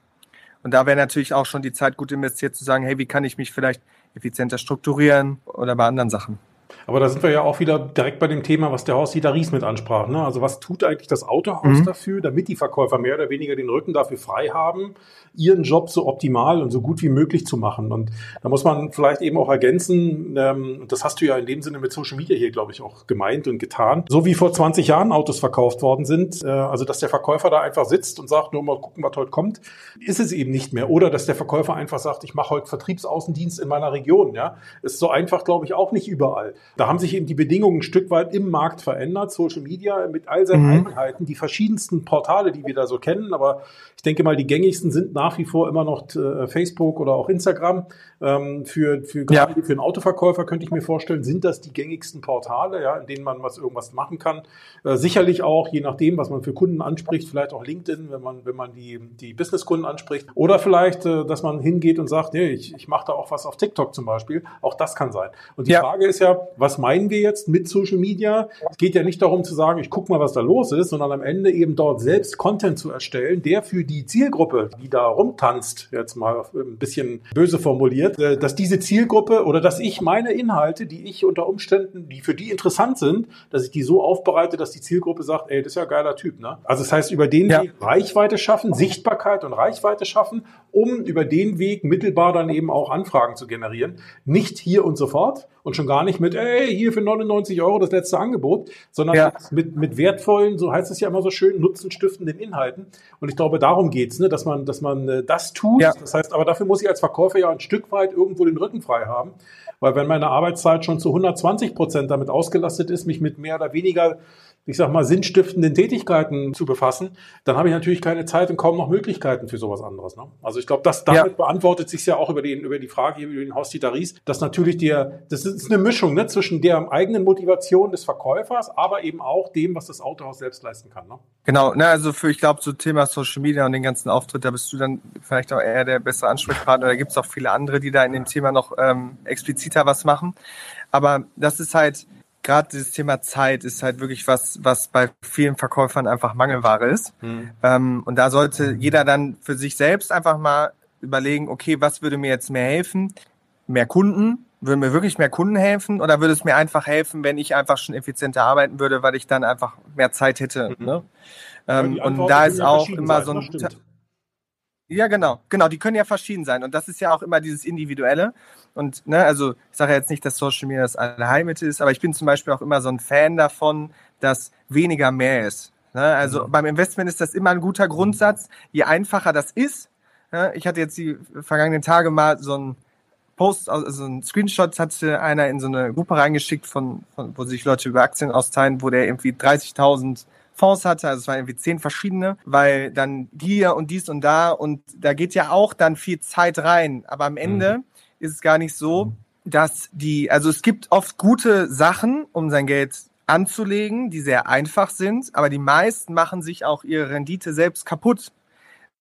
Und da wäre natürlich auch schon die Zeit gut investiert zu sagen, hey, wie kann ich mich vielleicht effizienter strukturieren oder bei anderen Sachen. Aber da sind wir ja auch wieder direkt bei dem Thema, was der Horst Dieter Ries mit ansprach. Ne? Also was tut eigentlich das Autohaus mhm. dafür, damit die Verkäufer mehr oder weniger den Rücken dafür frei haben, ihren Job so optimal und so gut wie möglich zu machen. Und da muss man vielleicht eben auch ergänzen, ähm, das hast du ja in dem Sinne mit Social Media hier, glaube ich, auch gemeint und getan. So wie vor 20 Jahren Autos verkauft worden sind, äh, also dass der Verkäufer da einfach sitzt und sagt, nur mal gucken, was heute kommt, ist es eben nicht mehr. Oder dass der Verkäufer einfach sagt, ich mache heute Vertriebsaußendienst in meiner Region. Ja, Ist so einfach, glaube ich, auch nicht überall. Da haben sich eben die Bedingungen ein Stück weit im Markt verändert. Social Media mit all seinen mhm. Einheiten, die verschiedensten Portale, die wir da so kennen, aber ich denke mal, die gängigsten sind nach wie vor immer noch äh, Facebook oder auch Instagram. Ähm, für, für, ja. für einen Autoverkäufer könnte ich mir vorstellen, sind das die gängigsten Portale, ja, in denen man was irgendwas machen kann. Äh, sicherlich auch, je nachdem, was man für Kunden anspricht, vielleicht auch LinkedIn, wenn man, wenn man die, die Businesskunden anspricht. Oder vielleicht, äh, dass man hingeht und sagt, nee, ich, ich mache da auch was auf TikTok zum Beispiel. Auch das kann sein. Und die ja. Frage ist ja, was meinen wir jetzt mit Social Media? Es geht ja nicht darum zu sagen, ich gucke mal, was da los ist, sondern am Ende eben dort selbst Content zu erstellen, der für die Zielgruppe, die da rumtanzt, jetzt mal ein bisschen böse formuliert, äh, dass diese Zielgruppe oder dass ich meine Inhalte, die ich unter Umständen, die für die interessant sind, dass ich die so aufbereite, dass die Zielgruppe sagt, ey, das ist ja ein geiler Typ. Ne? Also das heißt, über den ja. Weg Reichweite schaffen, Sichtbarkeit und Reichweite schaffen, um über den Weg mittelbar dann eben auch Anfragen zu generieren. Nicht hier und sofort, und schon gar nicht mit, ey, hier für 99 Euro das letzte Angebot, sondern ja. mit, mit wertvollen, so heißt es ja immer so schön, nutzenstiftenden Inhalten. Und ich glaube, darum geht's, ne, dass man, dass man äh, das tut. Ja. Das heißt, aber dafür muss ich als Verkäufer ja ein Stück weit irgendwo den Rücken frei haben. Weil wenn meine Arbeitszeit schon zu 120 Prozent damit ausgelastet ist, mich mit mehr oder weniger ich sag mal, sinnstiftenden Tätigkeiten zu befassen, dann habe ich natürlich keine Zeit und kaum noch Möglichkeiten für sowas anderes. Ne? Also ich glaube, das damit ja. beantwortet sich ja auch über, den, über die Frage über den Ries, dass natürlich der, das ist eine Mischung ne, zwischen der eigenen Motivation des Verkäufers, aber eben auch dem, was das Autohaus selbst leisten kann. Ne? Genau, ne, also für, ich glaube, so Thema Social Media und den ganzen Auftritt, da bist du dann vielleicht auch eher der bessere Ansprechpartner. Da gibt es auch viele andere, die da in dem Thema noch ähm, expliziter was machen. Aber das ist halt, gerade dieses Thema Zeit ist halt wirklich was, was bei vielen Verkäufern einfach Mangelware ist. Mhm. Ähm, und da sollte jeder dann für sich selbst einfach mal überlegen, okay, was würde mir jetzt mehr helfen? Mehr Kunden? Würden mir wirklich mehr Kunden helfen? Oder würde es mir einfach helfen, wenn ich einfach schon effizienter arbeiten würde, weil ich dann einfach mehr Zeit hätte? Mhm. Ne? Ähm, und da ist auch immer so ein... Ja, genau, genau. Die können ja verschieden sein. Und das ist ja auch immer dieses Individuelle. Und, ne, also ich sage ja jetzt nicht, dass Social Media das Allheilmittel ist, aber ich bin zum Beispiel auch immer so ein Fan davon, dass weniger mehr ist. Ne? Also mhm. beim Investment ist das immer ein guter Grundsatz. Je einfacher das ist, ne? ich hatte jetzt die vergangenen Tage mal so ein Post, also ein Screenshot hatte einer in so eine Gruppe reingeschickt, von, von wo sich Leute über Aktien austeilen, wo der irgendwie 30.000 Fonds hatte, also es waren irgendwie zehn verschiedene, weil dann hier und dies und da und da geht ja auch dann viel Zeit rein. Aber am Ende mhm. ist es gar nicht so, mhm. dass die, also es gibt oft gute Sachen, um sein Geld anzulegen, die sehr einfach sind, aber die meisten machen sich auch ihre Rendite selbst kaputt.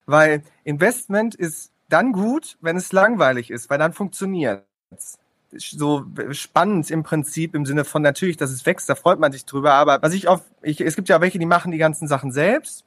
Weil Investment ist dann gut, wenn es langweilig ist, weil dann funktioniert es so spannend im Prinzip im Sinne von natürlich, dass es wächst, da freut man sich drüber. Aber was ich auf, ich, es gibt ja welche, die machen die ganzen Sachen selbst.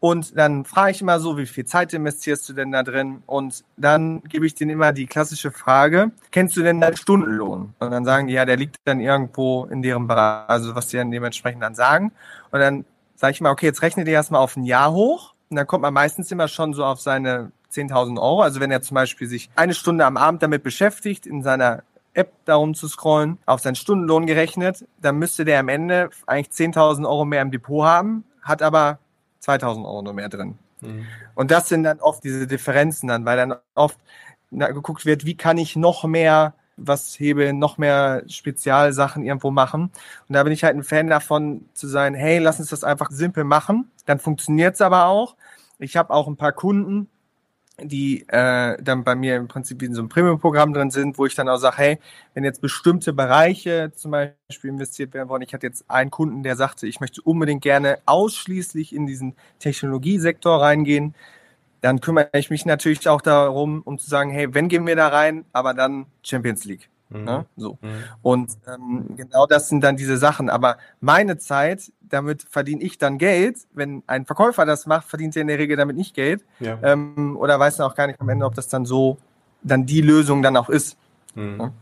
Und dann frage ich immer so, wie viel Zeit investierst du denn da drin? Und dann gebe ich denen immer die klassische Frage, kennst du denn deinen Stundenlohn? Und dann sagen die, ja, der liegt dann irgendwo in deren Bereich, also was die dann dementsprechend dann sagen. Und dann sage ich mal, okay, jetzt rechne dir erstmal auf ein Jahr hoch. Und dann kommt man meistens immer schon so auf seine 10.000 Euro. Also wenn er zum Beispiel sich eine Stunde am Abend damit beschäftigt, in seiner App darum zu scrollen, auf seinen Stundenlohn gerechnet, dann müsste der am Ende eigentlich 10.000 Euro mehr im Depot haben, hat aber 2.000 Euro nur mehr drin. Mhm. Und das sind dann oft diese Differenzen dann, weil dann oft geguckt wird, wie kann ich noch mehr was hebeln, noch mehr Spezialsachen irgendwo machen. Und da bin ich halt ein Fan davon zu sein, hey, lass uns das einfach simpel machen. Dann funktioniert es aber auch. Ich habe auch ein paar Kunden, die äh, dann bei mir im Prinzip in so einem Premium-Programm drin sind, wo ich dann auch sage, hey, wenn jetzt bestimmte Bereiche zum Beispiel investiert werden wollen, ich hatte jetzt einen Kunden, der sagte, ich möchte unbedingt gerne ausschließlich in diesen Technologiesektor reingehen, dann kümmere ich mich natürlich auch darum, um zu sagen, hey, wenn gehen wir da rein, aber dann Champions League. Mhm. Ne? So. Mhm. Und ähm, genau das sind dann diese Sachen. Aber meine Zeit, damit verdiene ich dann Geld. Wenn ein Verkäufer das macht, verdient er in der Regel damit nicht Geld. Ja. Ähm, oder weiß dann auch gar nicht am Ende, ob das dann so dann die Lösung dann auch ist. Mhm. Ja?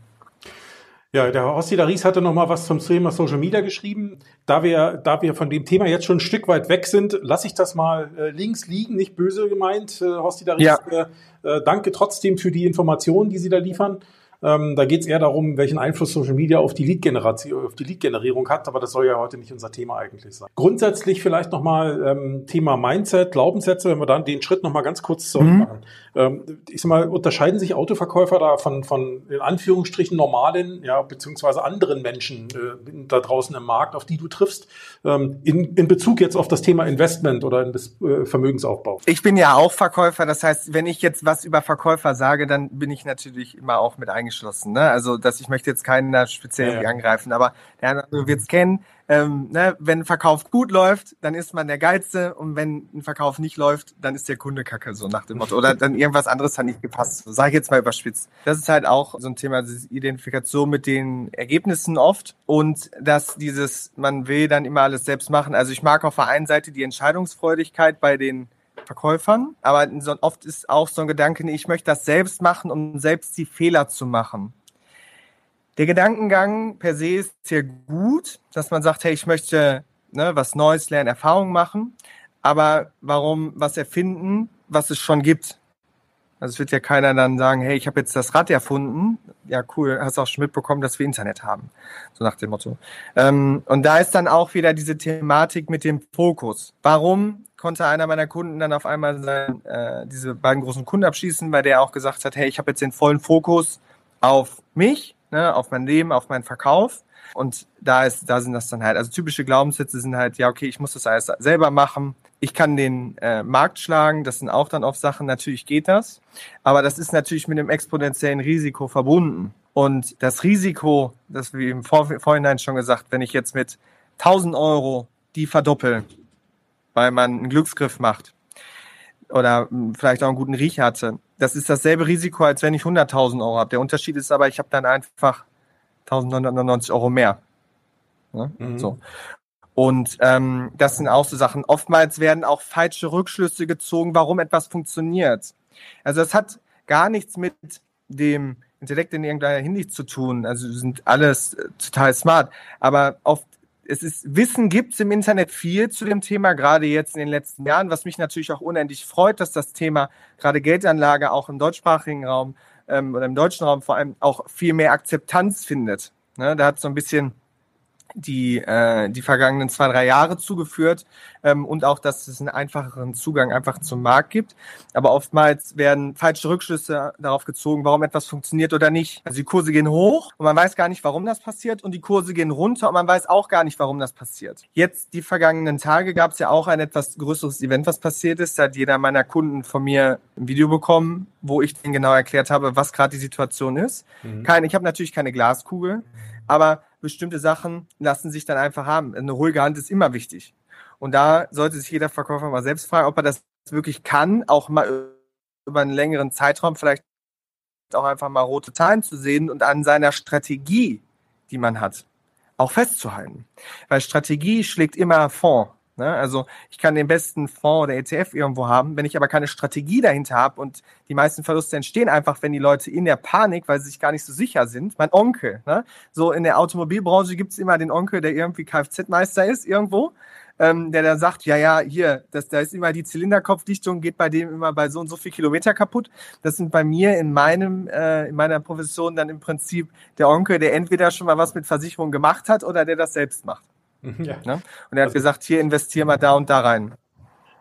Ja, der Horst Ries hatte noch mal was zum Thema Social Media geschrieben. Da wir, da wir von dem Thema jetzt schon ein Stück weit weg sind, lasse ich das mal äh, links liegen, nicht böse gemeint, äh, Horst Ries. Ja. Äh, äh, danke trotzdem für die Informationen, die Sie da liefern. Ähm, da geht es eher darum, welchen Einfluss Social Media auf die Lead-Generation, auf die Lead-Generierung hat, aber das soll ja heute nicht unser Thema eigentlich sein. Grundsätzlich vielleicht nochmal ähm, Thema Mindset, Glaubenssätze, wenn wir dann den Schritt nochmal ganz kurz zurück mhm. machen. Ähm, ich sag mal, unterscheiden sich Autoverkäufer da von, von in Anführungsstrichen normalen, ja, beziehungsweise anderen Menschen äh, da draußen im Markt, auf die du triffst, in, in Bezug jetzt auf das Thema Investment oder in das äh, Vermögensaufbau? Ich bin ja auch Verkäufer, das heißt, wenn ich jetzt was über Verkäufer sage, dann bin ich natürlich immer auch mit eingeschlossen eingeschlossen. Ne? Also, dass ich möchte jetzt keinen da speziell ja, ja. angreifen, aber der andere wird es kennen. Ähm, ne? Wenn ein Verkauf gut läuft, dann ist man der Geilste und wenn ein Verkauf nicht läuft, dann ist der Kunde kacke, so nach dem Motto. Oder dann irgendwas anderes hat nicht gepasst. So, sage ich jetzt mal überspitzt. Das ist halt auch so ein Thema, diese Identifikation mit den Ergebnissen oft und dass dieses, man will dann immer alles selbst machen. Also ich mag auf der einen Seite die Entscheidungsfreudigkeit bei den Verkäufern. Aber so, oft ist auch so ein Gedanke, ich möchte das selbst machen, um selbst die Fehler zu machen. Der Gedankengang per se ist sehr gut, dass man sagt, hey, ich möchte ne, was Neues lernen, Erfahrungen machen. Aber warum was erfinden, was es schon gibt? Also es wird ja keiner dann sagen, hey, ich habe jetzt das Rad erfunden. Ja, cool, hast auch schon mitbekommen, dass wir Internet haben. So nach dem Motto. Ähm, und da ist dann auch wieder diese Thematik mit dem Fokus. Warum konnte einer meiner Kunden dann auf einmal sein, äh, diese beiden großen Kunden abschließen, weil der auch gesagt hat, hey, ich habe jetzt den vollen Fokus auf mich, ne, auf mein Leben, auf meinen Verkauf. Und da ist, da sind das dann halt, also typische Glaubenssätze sind halt, ja, okay, ich muss das alles selber machen. Ich kann den äh, Markt schlagen, das sind auch dann oft Sachen, natürlich geht das. Aber das ist natürlich mit einem exponentiellen Risiko verbunden. Und das Risiko, das wie im Vor Vorhinein schon gesagt, wenn ich jetzt mit 1000 Euro die verdoppel, weil man einen Glücksgriff macht oder vielleicht auch einen guten Riech hatte. Das ist dasselbe Risiko, als wenn ich 100.000 Euro habe. Der Unterschied ist aber, ich habe dann einfach 1.999 Euro mehr. Ne? Mhm. So. Und ähm, das sind auch so Sachen. Oftmals werden auch falsche Rückschlüsse gezogen, warum etwas funktioniert. Also es hat gar nichts mit dem Intellekt in irgendeiner Hinsicht zu tun. Also sind alles äh, total smart. Aber oft es ist, Wissen gibt es im Internet viel zu dem Thema, gerade jetzt in den letzten Jahren, was mich natürlich auch unendlich freut, dass das Thema gerade Geldanlage auch im deutschsprachigen Raum ähm, oder im deutschen Raum vor allem auch viel mehr Akzeptanz findet. Ne, da hat so ein bisschen die, äh, die vergangenen zwei, drei Jahre zugeführt ähm, und auch, dass es einen einfacheren Zugang einfach zum Markt gibt. Aber oftmals werden falsche Rückschlüsse darauf gezogen, warum etwas funktioniert oder nicht. Also die Kurse gehen hoch und man weiß gar nicht, warum das passiert und die Kurse gehen runter und man weiß auch gar nicht, warum das passiert. Jetzt die vergangenen Tage gab es ja auch ein etwas größeres Event, was passiert ist. Da hat jeder meiner Kunden von mir ein Video bekommen, wo ich denen genau erklärt habe, was gerade die Situation ist. Mhm. Kein, ich habe natürlich keine Glaskugel, aber bestimmte Sachen lassen sich dann einfach haben. Eine ruhige Hand ist immer wichtig. Und da sollte sich jeder Verkäufer mal selbst fragen, ob er das wirklich kann, auch mal über einen längeren Zeitraum vielleicht auch einfach mal rote Zahlen zu sehen und an seiner Strategie, die man hat, auch festzuhalten. Weil Strategie schlägt immer Fonds. Ne? Also ich kann den besten Fonds oder ETF irgendwo haben, wenn ich aber keine Strategie dahinter habe und die meisten Verluste entstehen einfach, wenn die Leute in der Panik, weil sie sich gar nicht so sicher sind. Mein Onkel, ne? so in der Automobilbranche gibt es immer den Onkel, der irgendwie Kfz-Meister ist irgendwo, ähm, der dann sagt, ja, ja, hier, das, da ist immer die Zylinderkopfdichtung, geht bei dem immer bei so und so viel Kilometer kaputt. Das sind bei mir in meinem, äh, in meiner Profession dann im Prinzip der Onkel, der entweder schon mal was mit Versicherung gemacht hat oder der das selbst macht. Ja. Ne? Und er hat also, gesagt, hier investieren wir da und da rein.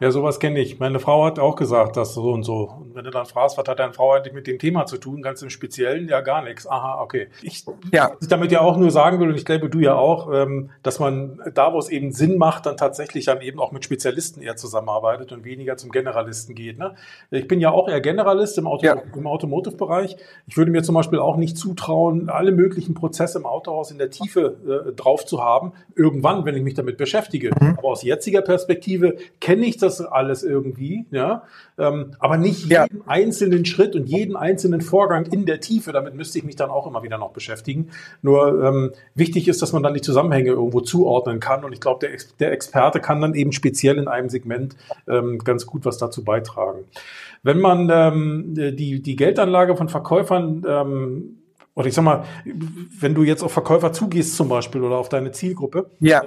Ja, sowas kenne ich. Meine Frau hat auch gesagt, dass so und so. Und wenn du dann fragst, was hat deine Frau eigentlich mit dem Thema zu tun, ganz im Speziellen, ja gar nichts. Aha, okay. Ich, ja. ich damit ja auch nur sagen will, und ich glaube, du ja auch, ähm, dass man da, wo es eben Sinn macht, dann tatsächlich dann eben auch mit Spezialisten eher zusammenarbeitet und weniger zum Generalisten geht. Ne? Ich bin ja auch eher Generalist im, Auto, ja. im Automotive-Bereich. Ich würde mir zum Beispiel auch nicht zutrauen, alle möglichen Prozesse im Autohaus in der Tiefe äh, drauf zu haben, irgendwann, wenn ich mich damit beschäftige. Mhm. Aber aus jetziger Perspektive kenne ich das das alles irgendwie, ja, ähm, aber nicht jeden ja. einzelnen Schritt und jeden einzelnen Vorgang in der Tiefe. Damit müsste ich mich dann auch immer wieder noch beschäftigen. Nur ähm, wichtig ist, dass man dann die Zusammenhänge irgendwo zuordnen kann. Und ich glaube, der, der Experte kann dann eben speziell in einem Segment ähm, ganz gut was dazu beitragen. Wenn man ähm, die, die Geldanlage von Verkäufern ähm, oder ich sag mal, wenn du jetzt auf Verkäufer zugehst zum Beispiel oder auf deine Zielgruppe, ja.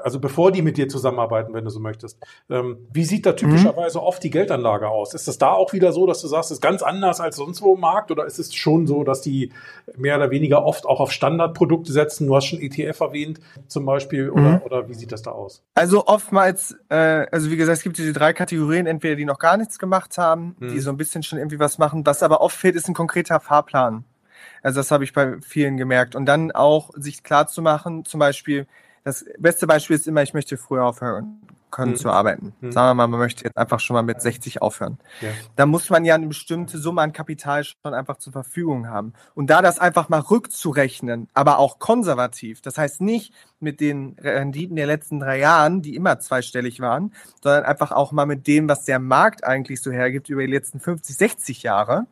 also bevor die mit dir zusammenarbeiten, wenn du so möchtest, ähm, wie sieht da typischerweise mhm. oft die Geldanlage aus? Ist das da auch wieder so, dass du sagst, es ist ganz anders als sonst wo im Markt oder ist es schon so, dass die mehr oder weniger oft auch auf Standardprodukte setzen? Du hast schon ETF erwähnt zum Beispiel oder, mhm. oder wie sieht das da aus? Also oftmals, äh, also wie gesagt, es gibt diese drei Kategorien, entweder die noch gar nichts gemacht haben, mhm. die so ein bisschen schon irgendwie was machen, was aber oft fehlt, ist ein konkreter Fahrplan. Also das habe ich bei vielen gemerkt. Und dann auch sich klar zu machen, zum Beispiel, das beste Beispiel ist immer, ich möchte früher aufhören können mhm. zu arbeiten. Mhm. Sagen wir mal, man möchte jetzt einfach schon mal mit 60 aufhören. Ja. Da muss man ja eine bestimmte Summe an Kapital schon einfach zur Verfügung haben. Und da das einfach mal rückzurechnen, aber auch konservativ, das heißt nicht mit den Renditen der letzten drei Jahren, die immer zweistellig waren, sondern einfach auch mal mit dem, was der Markt eigentlich so hergibt über die letzten 50, 60 Jahre,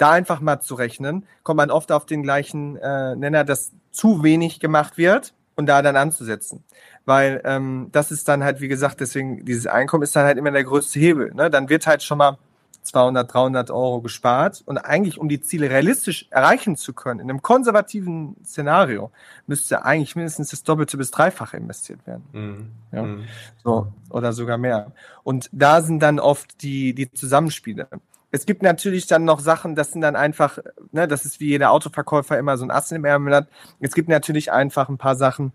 da einfach mal zu rechnen, kommt man oft auf den gleichen äh, Nenner, dass zu wenig gemacht wird und da dann anzusetzen. Weil ähm, das ist dann halt, wie gesagt, deswegen, dieses Einkommen ist dann halt immer der größte Hebel. Ne? Dann wird halt schon mal 200, 300 Euro gespart. Und eigentlich, um die Ziele realistisch erreichen zu können, in einem konservativen Szenario, müsste eigentlich mindestens das Doppelte bis Dreifache investiert werden. Mhm. Ja? Mhm. So, oder sogar mehr. Und da sind dann oft die, die Zusammenspiele es gibt natürlich dann noch Sachen, das sind dann einfach, ne, das ist wie jeder Autoverkäufer immer so ein Ass im Ärmel hat. Es gibt natürlich einfach ein paar Sachen,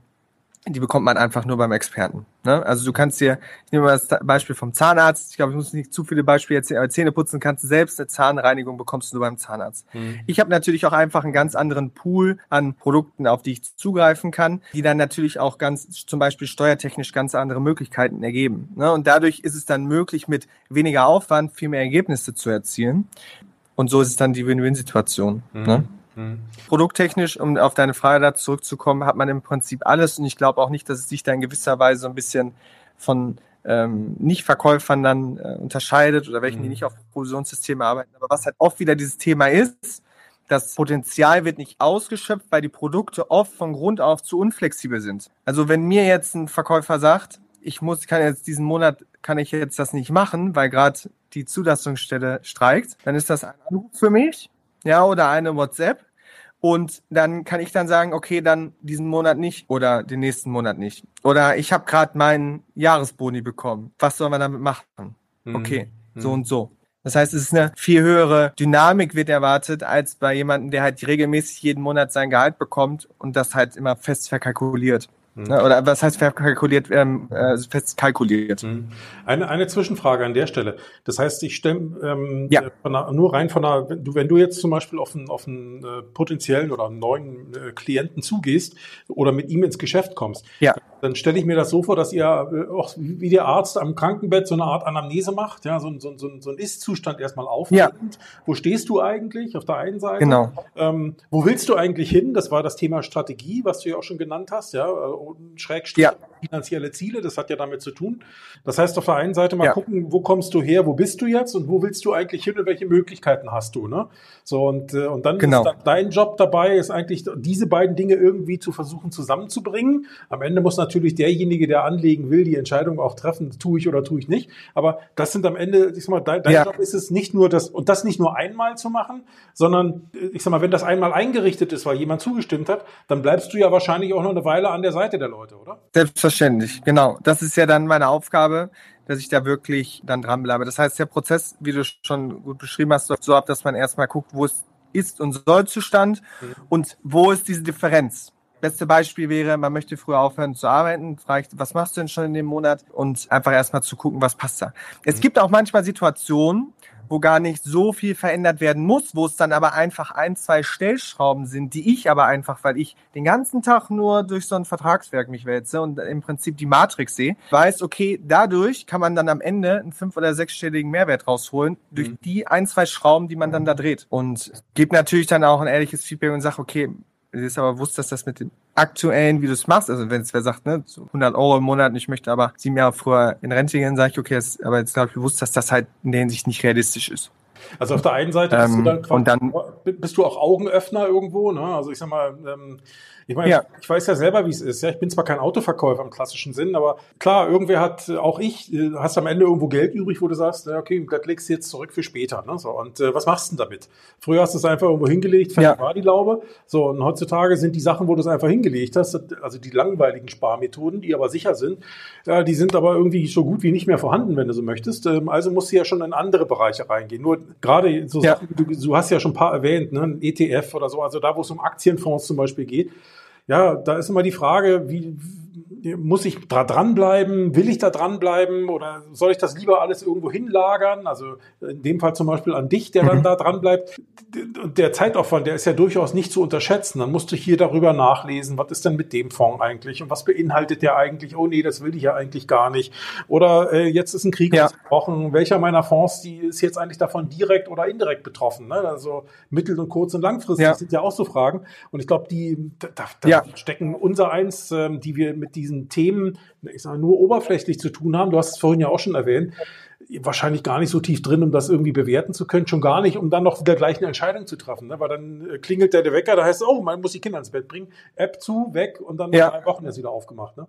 die bekommt man einfach nur beim Experten. Ne? Also du kannst dir, ich nehme mal das Beispiel vom Zahnarzt, ich glaube, ich muss nicht zu viele Beispiele erzählen, aber Zähne putzen kannst du selbst, eine Zahnreinigung bekommst du nur beim Zahnarzt. Mhm. Ich habe natürlich auch einfach einen ganz anderen Pool an Produkten, auf die ich zugreifen kann, die dann natürlich auch ganz, zum Beispiel steuertechnisch ganz andere Möglichkeiten ergeben. Ne? Und dadurch ist es dann möglich, mit weniger Aufwand viel mehr Ergebnisse zu erzielen. Und so ist es dann die Win-Win-Situation. Mhm. Ne? Mhm. Produkttechnisch, um auf deine Frage da zurückzukommen, hat man im Prinzip alles und ich glaube auch nicht, dass es sich da in gewisser Weise so ein bisschen von ähm, Nicht-Verkäufern dann äh, unterscheidet oder welchen, mhm. die nicht auf Provisionssysteme arbeiten. Aber was halt oft wieder dieses Thema ist, das Potenzial wird nicht ausgeschöpft, weil die Produkte oft von Grund auf zu unflexibel sind. Also wenn mir jetzt ein Verkäufer sagt, ich muss, kann jetzt diesen Monat, kann ich jetzt das nicht machen, weil gerade die Zulassungsstelle streikt, dann ist das ein Anruf für mich ja, oder eine WhatsApp. Und dann kann ich dann sagen, okay, dann diesen Monat nicht oder den nächsten Monat nicht. Oder ich habe gerade meinen Jahresboni bekommen. Was sollen wir damit machen? Mhm. Okay, mhm. so und so. Das heißt, es ist eine viel höhere Dynamik wird erwartet als bei jemandem, der halt regelmäßig jeden Monat sein Gehalt bekommt und das halt immer fest verkalkuliert. Mhm. Oder was heißt verkalkuliert, ähm, äh, fest kalkuliert? Mhm. Eine, eine Zwischenfrage an der Stelle. Das heißt, ich stelle ähm, ja. Einer, nur rein von einer, wenn du, wenn du jetzt zum Beispiel auf einen, auf einen äh, potenziellen oder einen neuen äh, Klienten zugehst oder mit ihm ins Geschäft kommst, ja. dann stelle ich mir das so vor, dass ihr äh, auch wie der Arzt am Krankenbett so eine Art Anamnese macht, ja, so, so, so, so ein Ist-Zustand erstmal aufnimmt. Ja. Wo stehst du eigentlich auf der einen Seite? Genau. Ähm, wo willst du eigentlich hin? Das war das Thema Strategie, was du ja auch schon genannt hast, ja Schrägstrich ja. Finanzielle Ziele. Das hat ja damit zu tun. Das heißt, auf der einen Seite mal ja. gucken, wo kommst du her, wo bist du jetzt und wo willst du eigentlich hin und welche Möglichkeiten hast du, ne? So, und, äh, und dann genau. ist dann dein Job dabei, ist eigentlich diese beiden Dinge irgendwie zu versuchen zusammenzubringen. Am Ende muss natürlich derjenige, der anlegen will, die Entscheidung auch treffen, tue ich oder tue ich nicht. Aber das sind am Ende, ich sag mal, dein, dein ja. Job ist es nicht nur das, und das nicht nur einmal zu machen, sondern ich sag mal, wenn das einmal eingerichtet ist, weil jemand zugestimmt hat, dann bleibst du ja wahrscheinlich auch noch eine Weile an der Seite der Leute, oder? Selbstverständlich, genau. Das ist ja dann meine Aufgabe, dass ich da wirklich dann dranbleibe. Das heißt, der Prozess, wie du schon gut beschrieben hast, läuft so ab, dass man erstmal guckt, wo es ist und soll Zustand mhm. und wo ist diese Differenz. Beste Beispiel wäre, man möchte früher aufhören zu arbeiten, fragt, was machst du denn schon in dem Monat? Und einfach erstmal zu gucken, was passt da. Es mhm. gibt auch manchmal Situationen, wo gar nicht so viel verändert werden muss, wo es dann aber einfach ein, zwei Stellschrauben sind, die ich aber einfach, weil ich den ganzen Tag nur durch so ein Vertragswerk mich wälze und im Prinzip die Matrix sehe, weiß, okay, dadurch kann man dann am Ende einen fünf- oder sechsstelligen Mehrwert rausholen, durch mhm. die ein, zwei Schrauben, die man dann da dreht. Und gibt natürlich dann auch ein ehrliches Feedback und sagt, okay, ist aber bewusst, dass das mit dem aktuellen, wie du es machst, also wenn es wer sagt, ne, so 100 Euro im Monat ich möchte aber sieben Jahre früher in Rente gehen, sage ich, okay, ist, aber jetzt glaube ich bewusst, dass das halt in der Hinsicht nicht realistisch ist. Also auf der einen Seite bist, ähm, du, dann, und dann bist du auch Augenöffner irgendwo, ne? Also ich sag mal, ähm, ich meine, ja. ich, weiß ja selber, wie es ist. Ja, ich bin zwar kein Autoverkäufer im klassischen Sinn, aber klar, irgendwer hat, auch ich, äh, hast am Ende irgendwo Geld übrig, wo du sagst, okay, das legst du jetzt zurück für später. Ne? So, und äh, was machst du denn damit? Früher hast du es einfach irgendwo hingelegt, fertig ja. war die Laube. So, und heutzutage sind die Sachen, wo du es einfach hingelegt hast, also die langweiligen Sparmethoden, die aber sicher sind, ja, die sind aber irgendwie so gut wie nicht mehr vorhanden, wenn du so möchtest. Ähm, also musst du ja schon in andere Bereiche reingehen. Nur gerade so ja. Sachen, du, du hast ja schon ein paar erwähnt, ne? ein ETF oder so, also da, wo es um Aktienfonds zum Beispiel geht, ja, da ist immer die Frage, wie, muss ich da dranbleiben? Will ich da dranbleiben? Oder soll ich das lieber alles irgendwo hinlagern? Also in dem Fall zum Beispiel an dich, der dann mhm. da dran bleibt. Der Zeitaufwand, der ist ja durchaus nicht zu unterschätzen. Dann musst du hier darüber nachlesen, was ist denn mit dem Fonds eigentlich? Und was beinhaltet der eigentlich? Oh nee, das will ich ja eigentlich gar nicht. Oder äh, jetzt ist ein Krieg ja. ausgebrochen. Welcher meiner Fonds, die ist jetzt eigentlich davon direkt oder indirekt betroffen? Ne? Also mittel- und kurz- und langfristig ja. sind ja auch so Fragen. Und ich glaube, die da, da ja. stecken unser eins, ähm, die wir mit diesen diesen Themen, ich sage nur oberflächlich zu tun haben. Du hast es vorhin ja auch schon erwähnt. Wahrscheinlich gar nicht so tief drin, um das irgendwie bewerten zu können, schon gar nicht, um dann noch wieder gleich eine Entscheidung zu treffen. Ne? Weil dann äh, klingelt der, der Wecker, da heißt es, oh, man muss die Kinder ins Bett bringen, App zu, weg und dann ja. nach drei Wochen ist wieder aufgemacht. Ne?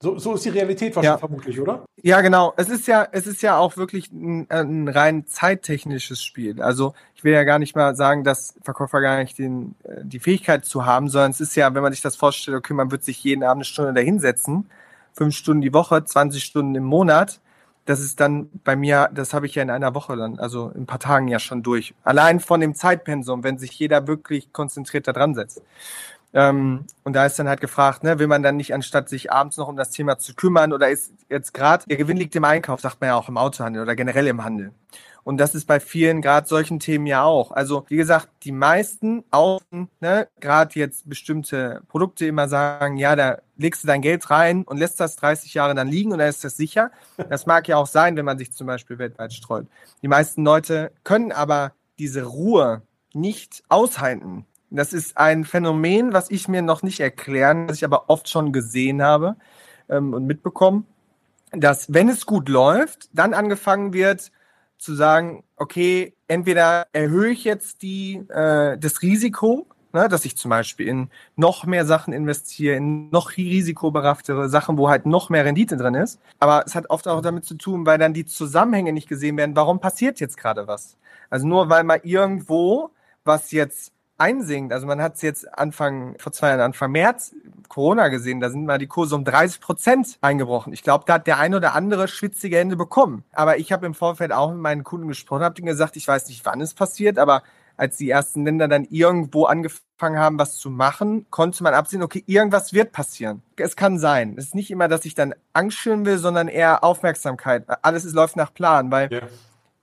So, so ist die Realität wahrscheinlich ja. vermutlich, oder? Ja, genau. Es ist ja, es ist ja auch wirklich ein, ein rein zeittechnisches Spiel. Also ich will ja gar nicht mal sagen, dass Verkäufer gar nicht den, äh, die Fähigkeit zu haben, sondern es ist ja, wenn man sich das vorstellt, okay, man wird sich jeden Abend eine Stunde dahinsetzen, fünf Stunden die Woche, 20 Stunden im Monat. Das ist dann bei mir, das habe ich ja in einer Woche dann, also in ein paar Tagen ja schon durch. Allein von dem Zeitpensum, wenn sich jeder wirklich konzentriert da dran setzt. Ähm, und da ist dann halt gefragt, ne, will man dann nicht, anstatt sich abends noch um das Thema zu kümmern oder ist jetzt gerade, der Gewinn liegt im Einkauf, sagt man ja auch im Autohandel oder generell im Handel. Und das ist bei vielen gerade solchen Themen ja auch. Also wie gesagt, die meisten auch, ne, gerade jetzt bestimmte Produkte immer sagen, ja, da legst du dein Geld rein und lässt das 30 Jahre dann liegen und dann ist das sicher. Das mag ja auch sein, wenn man sich zum Beispiel weltweit streut. Die meisten Leute können aber diese Ruhe nicht aushalten. Das ist ein Phänomen, was ich mir noch nicht erklären, was ich aber oft schon gesehen habe ähm, und mitbekommen, dass wenn es gut läuft, dann angefangen wird zu sagen, okay, entweder erhöhe ich jetzt die, äh, das Risiko, ne, dass ich zum Beispiel in noch mehr Sachen investiere, in noch risikoberaftere Sachen, wo halt noch mehr Rendite drin ist. Aber es hat oft auch damit zu tun, weil dann die Zusammenhänge nicht gesehen werden, warum passiert jetzt gerade was. Also nur weil mal irgendwo was jetzt einsinkt. Also man hat es jetzt Anfang, vor zwei Jahren, Anfang März, Corona gesehen, da sind mal die Kurse um 30 Prozent eingebrochen. Ich glaube, da hat der ein oder andere schwitzige Hände bekommen. Aber ich habe im Vorfeld auch mit meinen Kunden gesprochen, habe denen gesagt, ich weiß nicht, wann es passiert, aber als die ersten Länder dann irgendwo angefangen haben, was zu machen, konnte man absehen, okay, irgendwas wird passieren. Es kann sein. Es ist nicht immer, dass ich dann Angst schüren will, sondern eher Aufmerksamkeit. Alles ist, läuft nach Plan, weil yeah.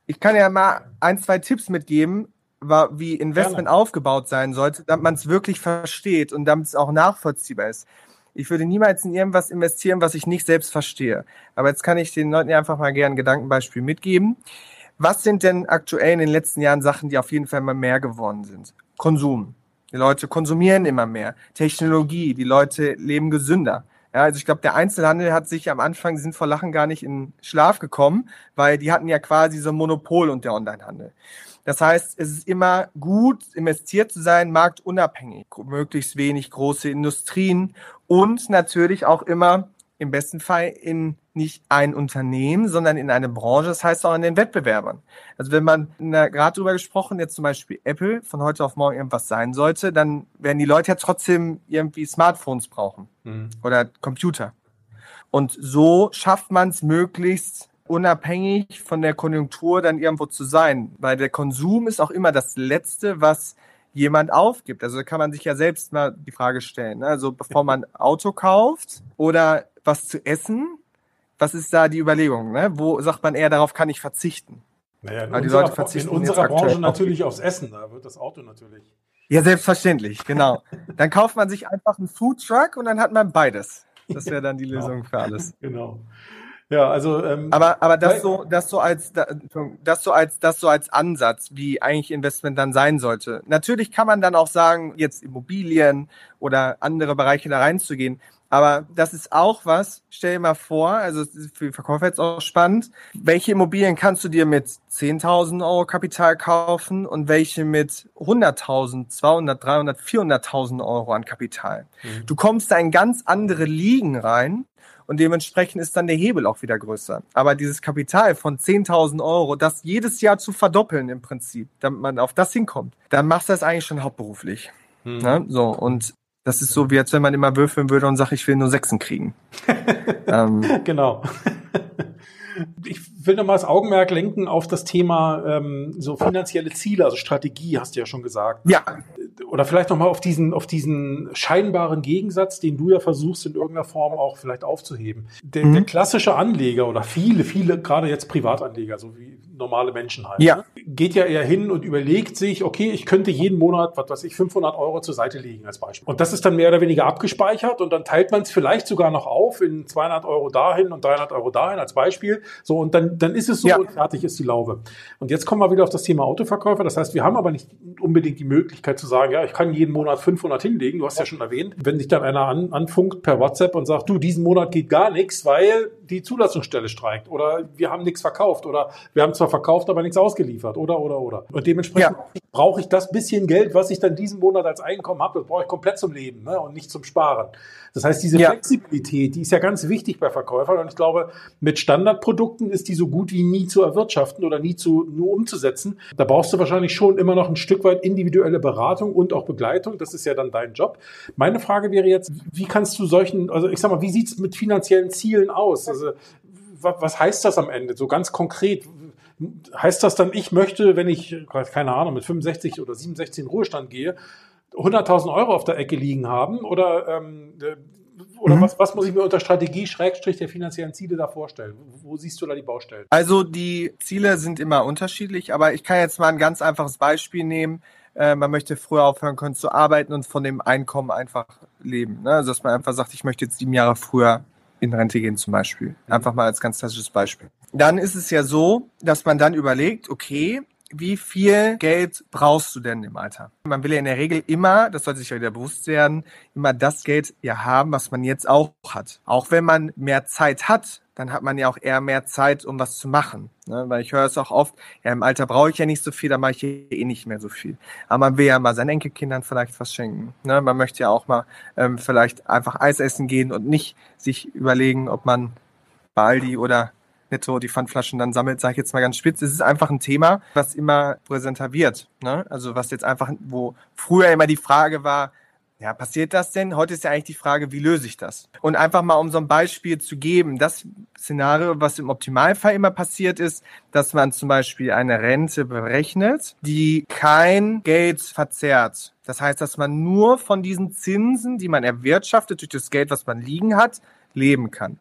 ich kann ja mal ein, zwei Tipps mitgeben, wie Investment Gerne. aufgebaut sein sollte, damit man es wirklich versteht und damit es auch nachvollziehbar ist. Ich würde niemals in irgendwas investieren, was ich nicht selbst verstehe. Aber jetzt kann ich den Leuten einfach mal gerne ein Gedankenbeispiel mitgeben. Was sind denn aktuell in den letzten Jahren Sachen, die auf jeden Fall immer mehr geworden sind? Konsum. Die Leute konsumieren immer mehr. Technologie. Die Leute leben gesünder. Ja, also ich glaube, der Einzelhandel hat sich am Anfang, die sind vor Lachen gar nicht in Schlaf gekommen, weil die hatten ja quasi so ein Monopol und der Onlinehandel. Das heißt, es ist immer gut, investiert zu sein, marktunabhängig, möglichst wenig große Industrien und natürlich auch immer im besten Fall in nicht ein Unternehmen, sondern in eine Branche, das heißt auch in den Wettbewerbern. Also wenn man gerade drüber gesprochen, jetzt zum Beispiel Apple von heute auf morgen irgendwas sein sollte, dann werden die Leute ja trotzdem irgendwie Smartphones brauchen mhm. oder Computer. Und so schafft man es möglichst unabhängig von der Konjunktur dann irgendwo zu sein. Weil der Konsum ist auch immer das Letzte, was jemand aufgibt. Also kann man sich ja selbst mal die Frage stellen. Ne? Also bevor man Auto kauft oder was zu essen, was ist da die Überlegung? Ne? Wo sagt man eher, darauf kann ich verzichten? Naja, in Weil unserer, in unserer Branche natürlich aufs Essen, da wird das Auto natürlich. Ja, selbstverständlich, genau. dann kauft man sich einfach einen Food Truck und dann hat man beides. Das wäre dann die Lösung genau. für alles. Genau. Ja, also ähm, aber aber das so das so als das so als das so als Ansatz, wie eigentlich Investment dann sein sollte. Natürlich kann man dann auch sagen, jetzt Immobilien oder andere Bereiche da reinzugehen. Aber das ist auch was, stell dir mal vor, also für Verkäufer jetzt auch spannend, welche Immobilien kannst du dir mit 10.000 Euro Kapital kaufen und welche mit 100.000, 200, 300, 400.000 Euro an Kapital. Mhm. Du kommst da in ganz andere Ligen rein und dementsprechend ist dann der Hebel auch wieder größer. Aber dieses Kapital von 10.000 Euro, das jedes Jahr zu verdoppeln im Prinzip, damit man auf das hinkommt, dann machst du das eigentlich schon hauptberuflich. Mhm. Ne? So, und das ist so, wie als wenn man immer würfeln würde und sagt, ich will nur Sechsen kriegen. ähm, genau. Ich will nochmal das Augenmerk lenken auf das Thema ähm, so finanzielle Ziele, also Strategie, hast du ja schon gesagt. Ja. Oder vielleicht nochmal auf diesen, auf diesen scheinbaren Gegensatz, den du ja versuchst in irgendeiner Form auch vielleicht aufzuheben. Der, mhm. der klassische Anleger oder viele, viele, gerade jetzt Privatanleger, so wie normale Menschen halt, ja. Ne, geht ja eher hin und überlegt sich, okay, ich könnte jeden Monat, was weiß ich, 500 Euro zur Seite legen als Beispiel. Und das ist dann mehr oder weniger abgespeichert und dann teilt man es vielleicht sogar noch auf in 200 Euro dahin und 300 Euro dahin als Beispiel. So, und dann, dann ist es so ja. und fertig ist die Laube. Und jetzt kommen wir wieder auf das Thema Autoverkäufer. Das heißt, wir haben aber nicht unbedingt die Möglichkeit zu sagen, ja, ich kann jeden Monat 500 hinlegen. Du hast ja schon erwähnt. Wenn sich dann einer an, anfunkt per WhatsApp und sagt, du, diesen Monat geht gar nichts, weil die Zulassungsstelle streikt oder wir haben nichts verkauft oder wir haben zwar verkauft, aber nichts ausgeliefert oder, oder, oder. Und dementsprechend ja. brauche ich das bisschen Geld, was ich dann diesen Monat als Einkommen habe, das brauche ich komplett zum Leben ne, und nicht zum Sparen. Das heißt, diese ja. Flexibilität, die ist ja ganz wichtig bei Verkäufern und ich glaube, mit Standardprodukten ist die so gut wie nie zu erwirtschaften oder nie zu nur umzusetzen. Da brauchst du wahrscheinlich schon immer noch ein Stück weit individuelle Beratung und auch Begleitung. Das ist ja dann dein Job. Meine Frage wäre jetzt, wie kannst du solchen, also ich sag mal, wie sieht es mit finanziellen Zielen aus? Also was heißt das am Ende? So ganz konkret. Heißt das dann, ich möchte, wenn ich, keine Ahnung, mit 65 oder 67 in Ruhestand gehe, 100.000 Euro auf der Ecke liegen haben? Oder, ähm, oder mhm. was, was muss ich mir unter Strategie, Schrägstrich der finanziellen Ziele da vorstellen? Wo siehst du da die Baustellen? Also die Ziele sind immer unterschiedlich, aber ich kann jetzt mal ein ganz einfaches Beispiel nehmen. Äh, man möchte früher aufhören können zu arbeiten und von dem Einkommen einfach leben. Ne? Also dass man einfach sagt, ich möchte jetzt sieben Jahre früher in Rente gehen zum Beispiel. Mhm. Einfach mal als ganz klassisches Beispiel. Dann ist es ja so, dass man dann überlegt, okay, wie viel Geld brauchst du denn im Alter? Man will ja in der Regel immer, das sollte sich ja wieder bewusst werden, immer das Geld ja haben, was man jetzt auch hat. Auch wenn man mehr Zeit hat, dann hat man ja auch eher mehr Zeit, um was zu machen. Ne? Weil ich höre es auch oft, ja, im Alter brauche ich ja nicht so viel, da mache ich eh nicht mehr so viel. Aber man will ja mal seinen Enkelkindern vielleicht was schenken. Ne? Man möchte ja auch mal ähm, vielleicht einfach Eis essen gehen und nicht sich überlegen, ob man bei Aldi oder netto die Pfandflaschen dann sammelt, sage ich jetzt mal ganz spitz. Es ist einfach ein Thema, was immer präsenter wird. Ne? Also was jetzt einfach, wo früher immer die Frage war, ja, passiert das denn? Heute ist ja eigentlich die Frage, wie löse ich das? Und einfach mal um so ein Beispiel zu geben, das Szenario, was im Optimalfall immer passiert ist, dass man zum Beispiel eine Rente berechnet, die kein Geld verzehrt. Das heißt, dass man nur von diesen Zinsen, die man erwirtschaftet durch das Geld, was man liegen hat, leben kann.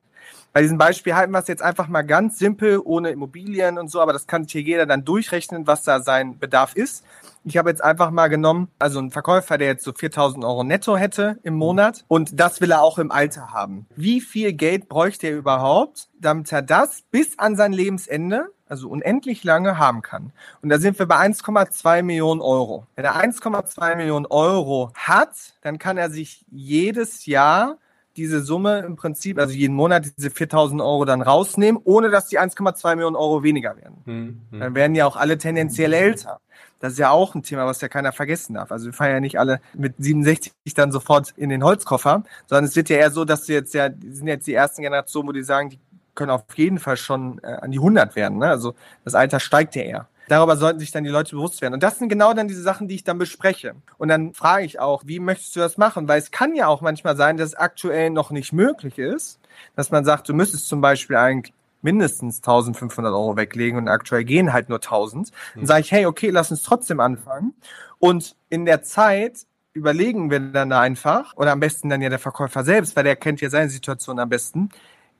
Bei diesem Beispiel halten wir es jetzt einfach mal ganz simpel, ohne Immobilien und so, aber das kann hier jeder dann durchrechnen, was da sein Bedarf ist. Ich habe jetzt einfach mal genommen, also ein Verkäufer, der jetzt so 4000 Euro netto hätte im Monat und das will er auch im Alter haben. Wie viel Geld bräuchte er überhaupt, damit er das bis an sein Lebensende, also unendlich lange, haben kann? Und da sind wir bei 1,2 Millionen Euro. Wenn er 1,2 Millionen Euro hat, dann kann er sich jedes Jahr diese Summe im Prinzip, also jeden Monat diese 4000 Euro dann rausnehmen, ohne dass die 1,2 Millionen Euro weniger werden. Hm, hm. Dann werden ja auch alle tendenziell älter. Das ist ja auch ein Thema, was ja keiner vergessen darf. Also wir fahren ja nicht alle mit 67 dann sofort in den Holzkoffer, sondern es wird ja eher so, dass du jetzt ja, die sind jetzt die ersten Generationen, wo die sagen, die können auf jeden Fall schon äh, an die 100 werden. Ne? Also das Alter steigt ja eher. Darüber sollten sich dann die Leute bewusst werden. Und das sind genau dann diese Sachen, die ich dann bespreche. Und dann frage ich auch, wie möchtest du das machen? Weil es kann ja auch manchmal sein, dass es aktuell noch nicht möglich ist, dass man sagt, du müsstest zum Beispiel eigentlich mindestens 1500 Euro weglegen und aktuell gehen halt nur 1000. Dann mhm. sage ich, hey, okay, lass uns trotzdem anfangen. Und in der Zeit überlegen wir dann einfach, oder am besten dann ja der Verkäufer selbst, weil der kennt ja seine Situation am besten,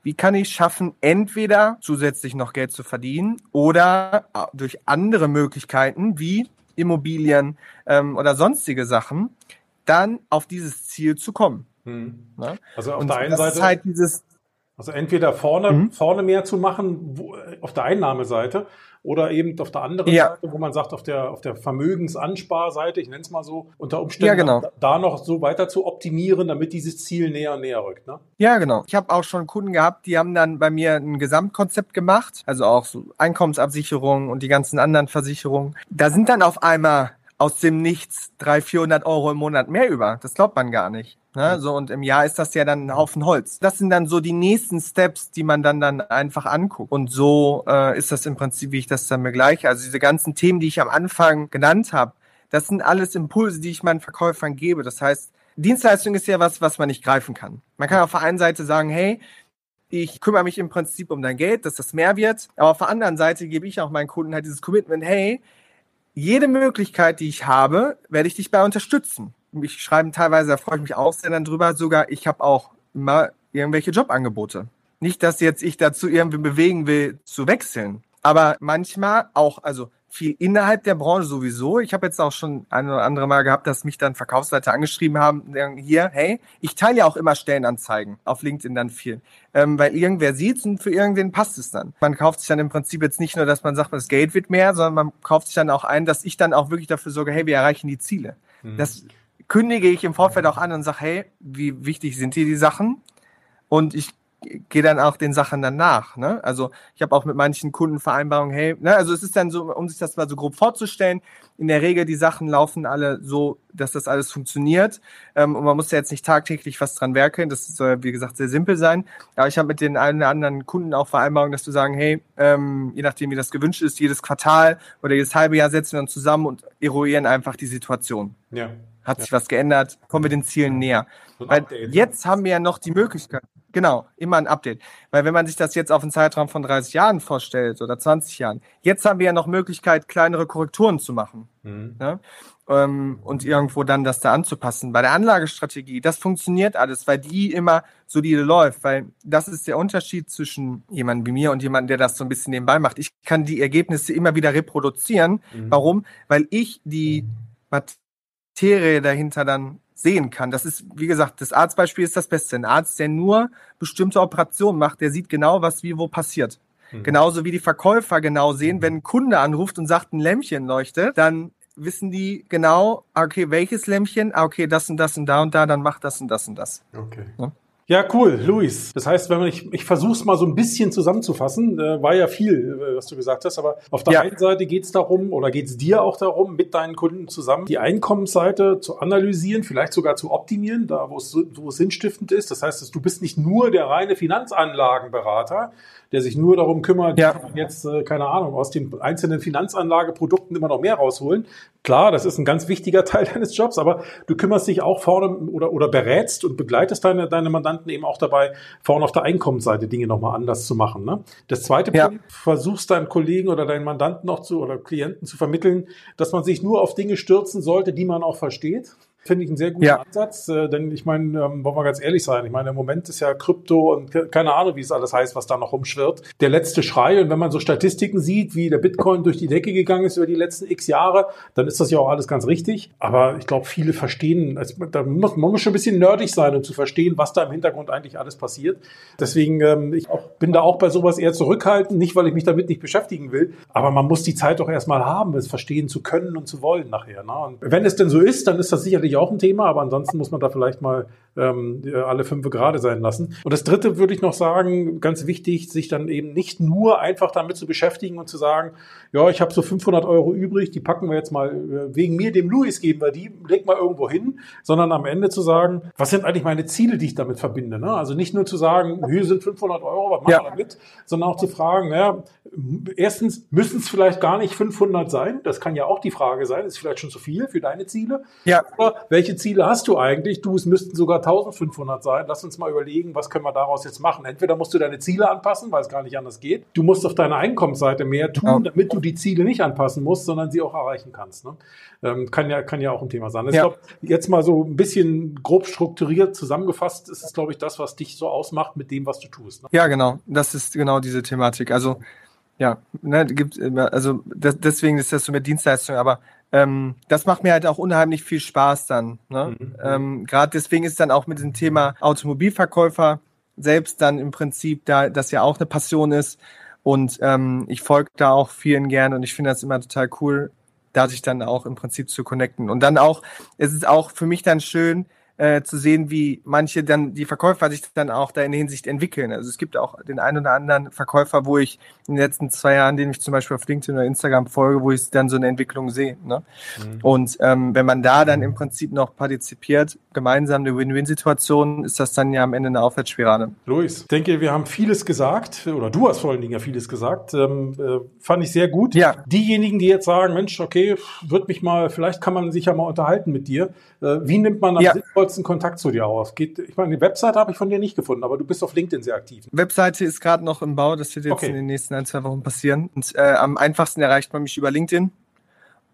wie kann ich schaffen, entweder zusätzlich noch Geld zu verdienen oder äh, durch andere Möglichkeiten wie Immobilien ähm, oder sonstige Sachen dann auf dieses Ziel zu kommen. Hm. Ne? Also auf Und der einen Seite ist halt dieses Also entweder vorne, mhm. vorne mehr zu machen wo, auf der Einnahmeseite oder eben auf der anderen ja. Seite, wo man sagt, auf der, auf der Vermögensansparseite, ich nenne es mal so, unter Umständen ja, genau. da noch so weiter zu optimieren, damit dieses Ziel näher und näher rückt. Ne? Ja, genau. Ich habe auch schon Kunden gehabt, die haben dann bei mir ein Gesamtkonzept gemacht, also auch so Einkommensabsicherung und die ganzen anderen Versicherungen. Da sind dann auf einmal aus dem Nichts 300, 400 Euro im Monat mehr über. Das glaubt man gar nicht. Ne? So, und im Jahr ist das ja dann ein Haufen Holz. Das sind dann so die nächsten Steps, die man dann, dann einfach anguckt. Und so äh, ist das im Prinzip, wie ich das dann begleiche. Also diese ganzen Themen, die ich am Anfang genannt habe, das sind alles Impulse, die ich meinen Verkäufern gebe. Das heißt, Dienstleistung ist ja was, was man nicht greifen kann. Man kann auf der einen Seite sagen, hey, ich kümmere mich im Prinzip um dein Geld, dass das mehr wird. Aber auf der anderen Seite gebe ich auch meinen Kunden halt dieses Commitment, hey, jede Möglichkeit, die ich habe, werde ich dich bei unterstützen mich schreiben teilweise, da freue ich mich auch sehr dann drüber, sogar ich habe auch immer irgendwelche Jobangebote. Nicht, dass jetzt ich dazu irgendwie bewegen will, zu wechseln. Aber manchmal auch, also viel innerhalb der Branche sowieso. Ich habe jetzt auch schon ein oder andere Mal gehabt, dass mich dann Verkaufsleiter angeschrieben haben, hier, hey, ich teile ja auch immer Stellenanzeigen auf LinkedIn dann viel, ähm, weil irgendwer sieht und für irgendwen passt es dann. Man kauft sich dann im Prinzip jetzt nicht nur, dass man sagt, das Geld wird mehr, sondern man kauft sich dann auch ein, dass ich dann auch wirklich dafür sorge, hey, wir erreichen die Ziele. Mhm. Das kündige ich im Vorfeld auch an und sage, hey, wie wichtig sind dir die Sachen? Und ich gehe dann auch den Sachen dann nach. Ne? Also ich habe auch mit manchen Kunden Vereinbarungen, hey, ne? also es ist dann so, um sich das mal so grob vorzustellen, in der Regel die Sachen laufen alle so, dass das alles funktioniert. Ähm, und man muss ja jetzt nicht tagtäglich was dran werkeln. Das soll, wie gesagt, sehr simpel sein. Aber ich habe mit den einen oder anderen Kunden auch Vereinbarungen, dass du sagen, hey, ähm, je nachdem, wie das gewünscht ist, jedes Quartal oder jedes halbe Jahr setzen wir uns zusammen und eruieren einfach die Situation. Ja. Hat sich was geändert? Kommen wir den Zielen näher? Weil jetzt haben wir ja noch die Möglichkeit, genau, immer ein Update. Weil wenn man sich das jetzt auf einen Zeitraum von 30 Jahren vorstellt oder 20 Jahren, jetzt haben wir ja noch Möglichkeit, kleinere Korrekturen zu machen. Mhm. Ja? Ähm, und irgendwo dann das da anzupassen. Bei der Anlagestrategie, das funktioniert alles, weil die immer solide läuft, weil das ist der Unterschied zwischen jemandem wie mir und jemandem, der das so ein bisschen nebenbei macht. Ich kann die Ergebnisse immer wieder reproduzieren. Mhm. Warum? Weil ich die Materie dahinter dann sehen kann. Das ist, wie gesagt, das Arztbeispiel ist das Beste. Ein Arzt, der nur bestimmte Operationen macht, der sieht genau, was wie wo passiert. Mhm. Genauso wie die Verkäufer genau sehen, wenn ein Kunde anruft und sagt, ein Lämpchen leuchtet, dann wissen die genau, okay, welches Lämpchen, ah, okay, das und das und da und da, dann macht das und das und das. Okay. Ja? Ja, cool, Luis. Das heißt, wenn man ich, ich versuche es mal so ein bisschen zusammenzufassen, äh, war ja viel, äh, was du gesagt hast, aber auf der ja. einen Seite geht es darum oder geht es dir auch darum, mit deinen Kunden zusammen die Einkommensseite zu analysieren, vielleicht sogar zu optimieren, da wo es, wo es sinnstiftend ist. Das heißt, du bist nicht nur der reine Finanzanlagenberater, der sich nur darum kümmert, ja. jetzt, äh, keine Ahnung, aus den einzelnen Finanzanlageprodukten immer noch mehr rausholen. Klar, das ist ein ganz wichtiger Teil deines Jobs, aber du kümmerst dich auch vorne oder, oder berätst und begleitest deine, deine Mandanten eben auch dabei, vorne auf der Einkommensseite Dinge nochmal anders zu machen. Ne? Das zweite ja. Punkt, versuchst deinen Kollegen oder deinen Mandanten auch zu oder Klienten zu vermitteln, dass man sich nur auf Dinge stürzen sollte, die man auch versteht. Finde ich einen sehr guten ja. Ansatz, äh, denn ich meine, ähm, wollen wir ganz ehrlich sein, ich meine, im Moment ist ja Krypto und keine Ahnung, wie es alles heißt, was da noch rumschwirrt. Der letzte Schrei und wenn man so Statistiken sieht, wie der Bitcoin durch die Decke gegangen ist über die letzten x Jahre, dann ist das ja auch alles ganz richtig. Aber ich glaube, viele verstehen, also, da muss, man muss schon ein bisschen nerdig sein, um zu verstehen, was da im Hintergrund eigentlich alles passiert. Deswegen, ähm, ich auch, bin da auch bei sowas eher zurückhaltend, nicht weil ich mich damit nicht beschäftigen will, aber man muss die Zeit doch erstmal haben, es verstehen zu können und zu wollen nachher. Ne? Und wenn es denn so ist, dann ist das sicherlich sicherlich auch ein Thema, aber ansonsten muss man da vielleicht mal ähm, alle fünf gerade sein lassen. Und das Dritte würde ich noch sagen, ganz wichtig, sich dann eben nicht nur einfach damit zu beschäftigen und zu sagen, ja, ich habe so 500 Euro übrig, die packen wir jetzt mal äh, wegen mir, dem Louis geben wir die, leg mal irgendwo hin, sondern am Ende zu sagen, was sind eigentlich meine Ziele, die ich damit verbinde? Ne? Also nicht nur zu sagen, hier sind 500 Euro, was machen ja. wir damit, sondern auch zu fragen, ja, erstens müssen es vielleicht gar nicht 500 sein, das kann ja auch die Frage sein, ist vielleicht schon zu viel für deine Ziele. Ja. Oder welche Ziele hast du eigentlich? Du, es müssten sogar 1500 sein. Lass uns mal überlegen, was können wir daraus jetzt machen? Entweder musst du deine Ziele anpassen, weil es gar nicht anders geht. Du musst auf deiner Einkommensseite mehr tun, damit du die Ziele nicht anpassen musst, sondern sie auch erreichen kannst. Ne? Ähm, kann, ja, kann ja auch ein Thema sein. Also ja. Ich glaube, jetzt mal so ein bisschen grob strukturiert zusammengefasst, ist es, glaube ich, das, was dich so ausmacht mit dem, was du tust. Ne? Ja, genau. Das ist genau diese Thematik. Also ja, ne, gibt also das, deswegen ist das so mit Dienstleistung, aber ähm, das macht mir halt auch unheimlich viel Spaß dann. Ne? Mhm. Ähm, Gerade deswegen ist dann auch mit dem Thema Automobilverkäufer selbst dann im Prinzip, da das ja auch eine Passion ist. Und ähm, ich folge da auch vielen gern und ich finde das immer total cool, da sich dann auch im Prinzip zu connecten. Und dann auch, es ist auch für mich dann schön, äh, zu sehen, wie manche dann, die Verkäufer sich dann auch da in der Hinsicht entwickeln. Also es gibt auch den einen oder anderen Verkäufer, wo ich in den letzten zwei Jahren, den ich zum Beispiel auf LinkedIn oder Instagram folge, wo ich dann so eine Entwicklung sehe. Ne? Mhm. Und ähm, wenn man da dann im Prinzip noch partizipiert, gemeinsam eine Win-Win-Situation, ist das dann ja am Ende eine Aufwärtsspirale. Luis, ich denke, wir haben vieles gesagt, oder du hast vor allen Dingen ja vieles gesagt. Ähm, äh, fand ich sehr gut. Ja. Diejenigen, die jetzt sagen, Mensch, okay, wird mich mal, vielleicht kann man sich ja mal unterhalten mit dir. Äh, wie nimmt man am ja. sinnvollsten Kontakt zu dir aus? Geht, ich meine, die Webseite habe ich von dir nicht gefunden, aber du bist auf LinkedIn sehr aktiv. Webseite ist gerade noch im Bau, das wird jetzt okay. in den nächsten ein, zwei Wochen passieren. Und äh, am einfachsten erreicht man mich über LinkedIn.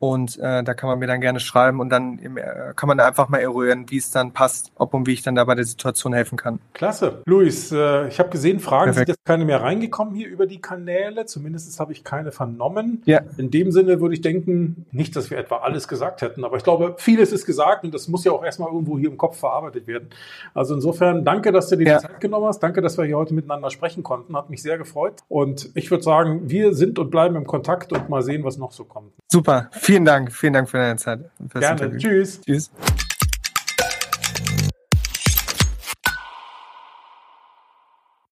Und äh, da kann man mir dann gerne schreiben und dann äh, kann man einfach mal eruieren, wie es dann passt, ob und wie ich dann da bei der Situation helfen kann. Klasse. Luis, äh, ich habe gesehen, Fragen Perfekt. sind jetzt keine mehr reingekommen hier über die Kanäle. Zumindest habe ich keine vernommen. Ja. In dem Sinne würde ich denken, nicht, dass wir etwa alles gesagt hätten, aber ich glaube, vieles ist gesagt und das muss ja auch erstmal irgendwo hier im Kopf verarbeitet werden. Also insofern danke, dass du dir die ja. Zeit genommen hast. Danke, dass wir hier heute miteinander sprechen konnten. Hat mich sehr gefreut. Und ich würde sagen, wir sind und bleiben im Kontakt und mal sehen, was noch so kommt. Super. Vielen Dank, vielen Dank für deine Zeit. Gerne. Tschüss. Tschüss.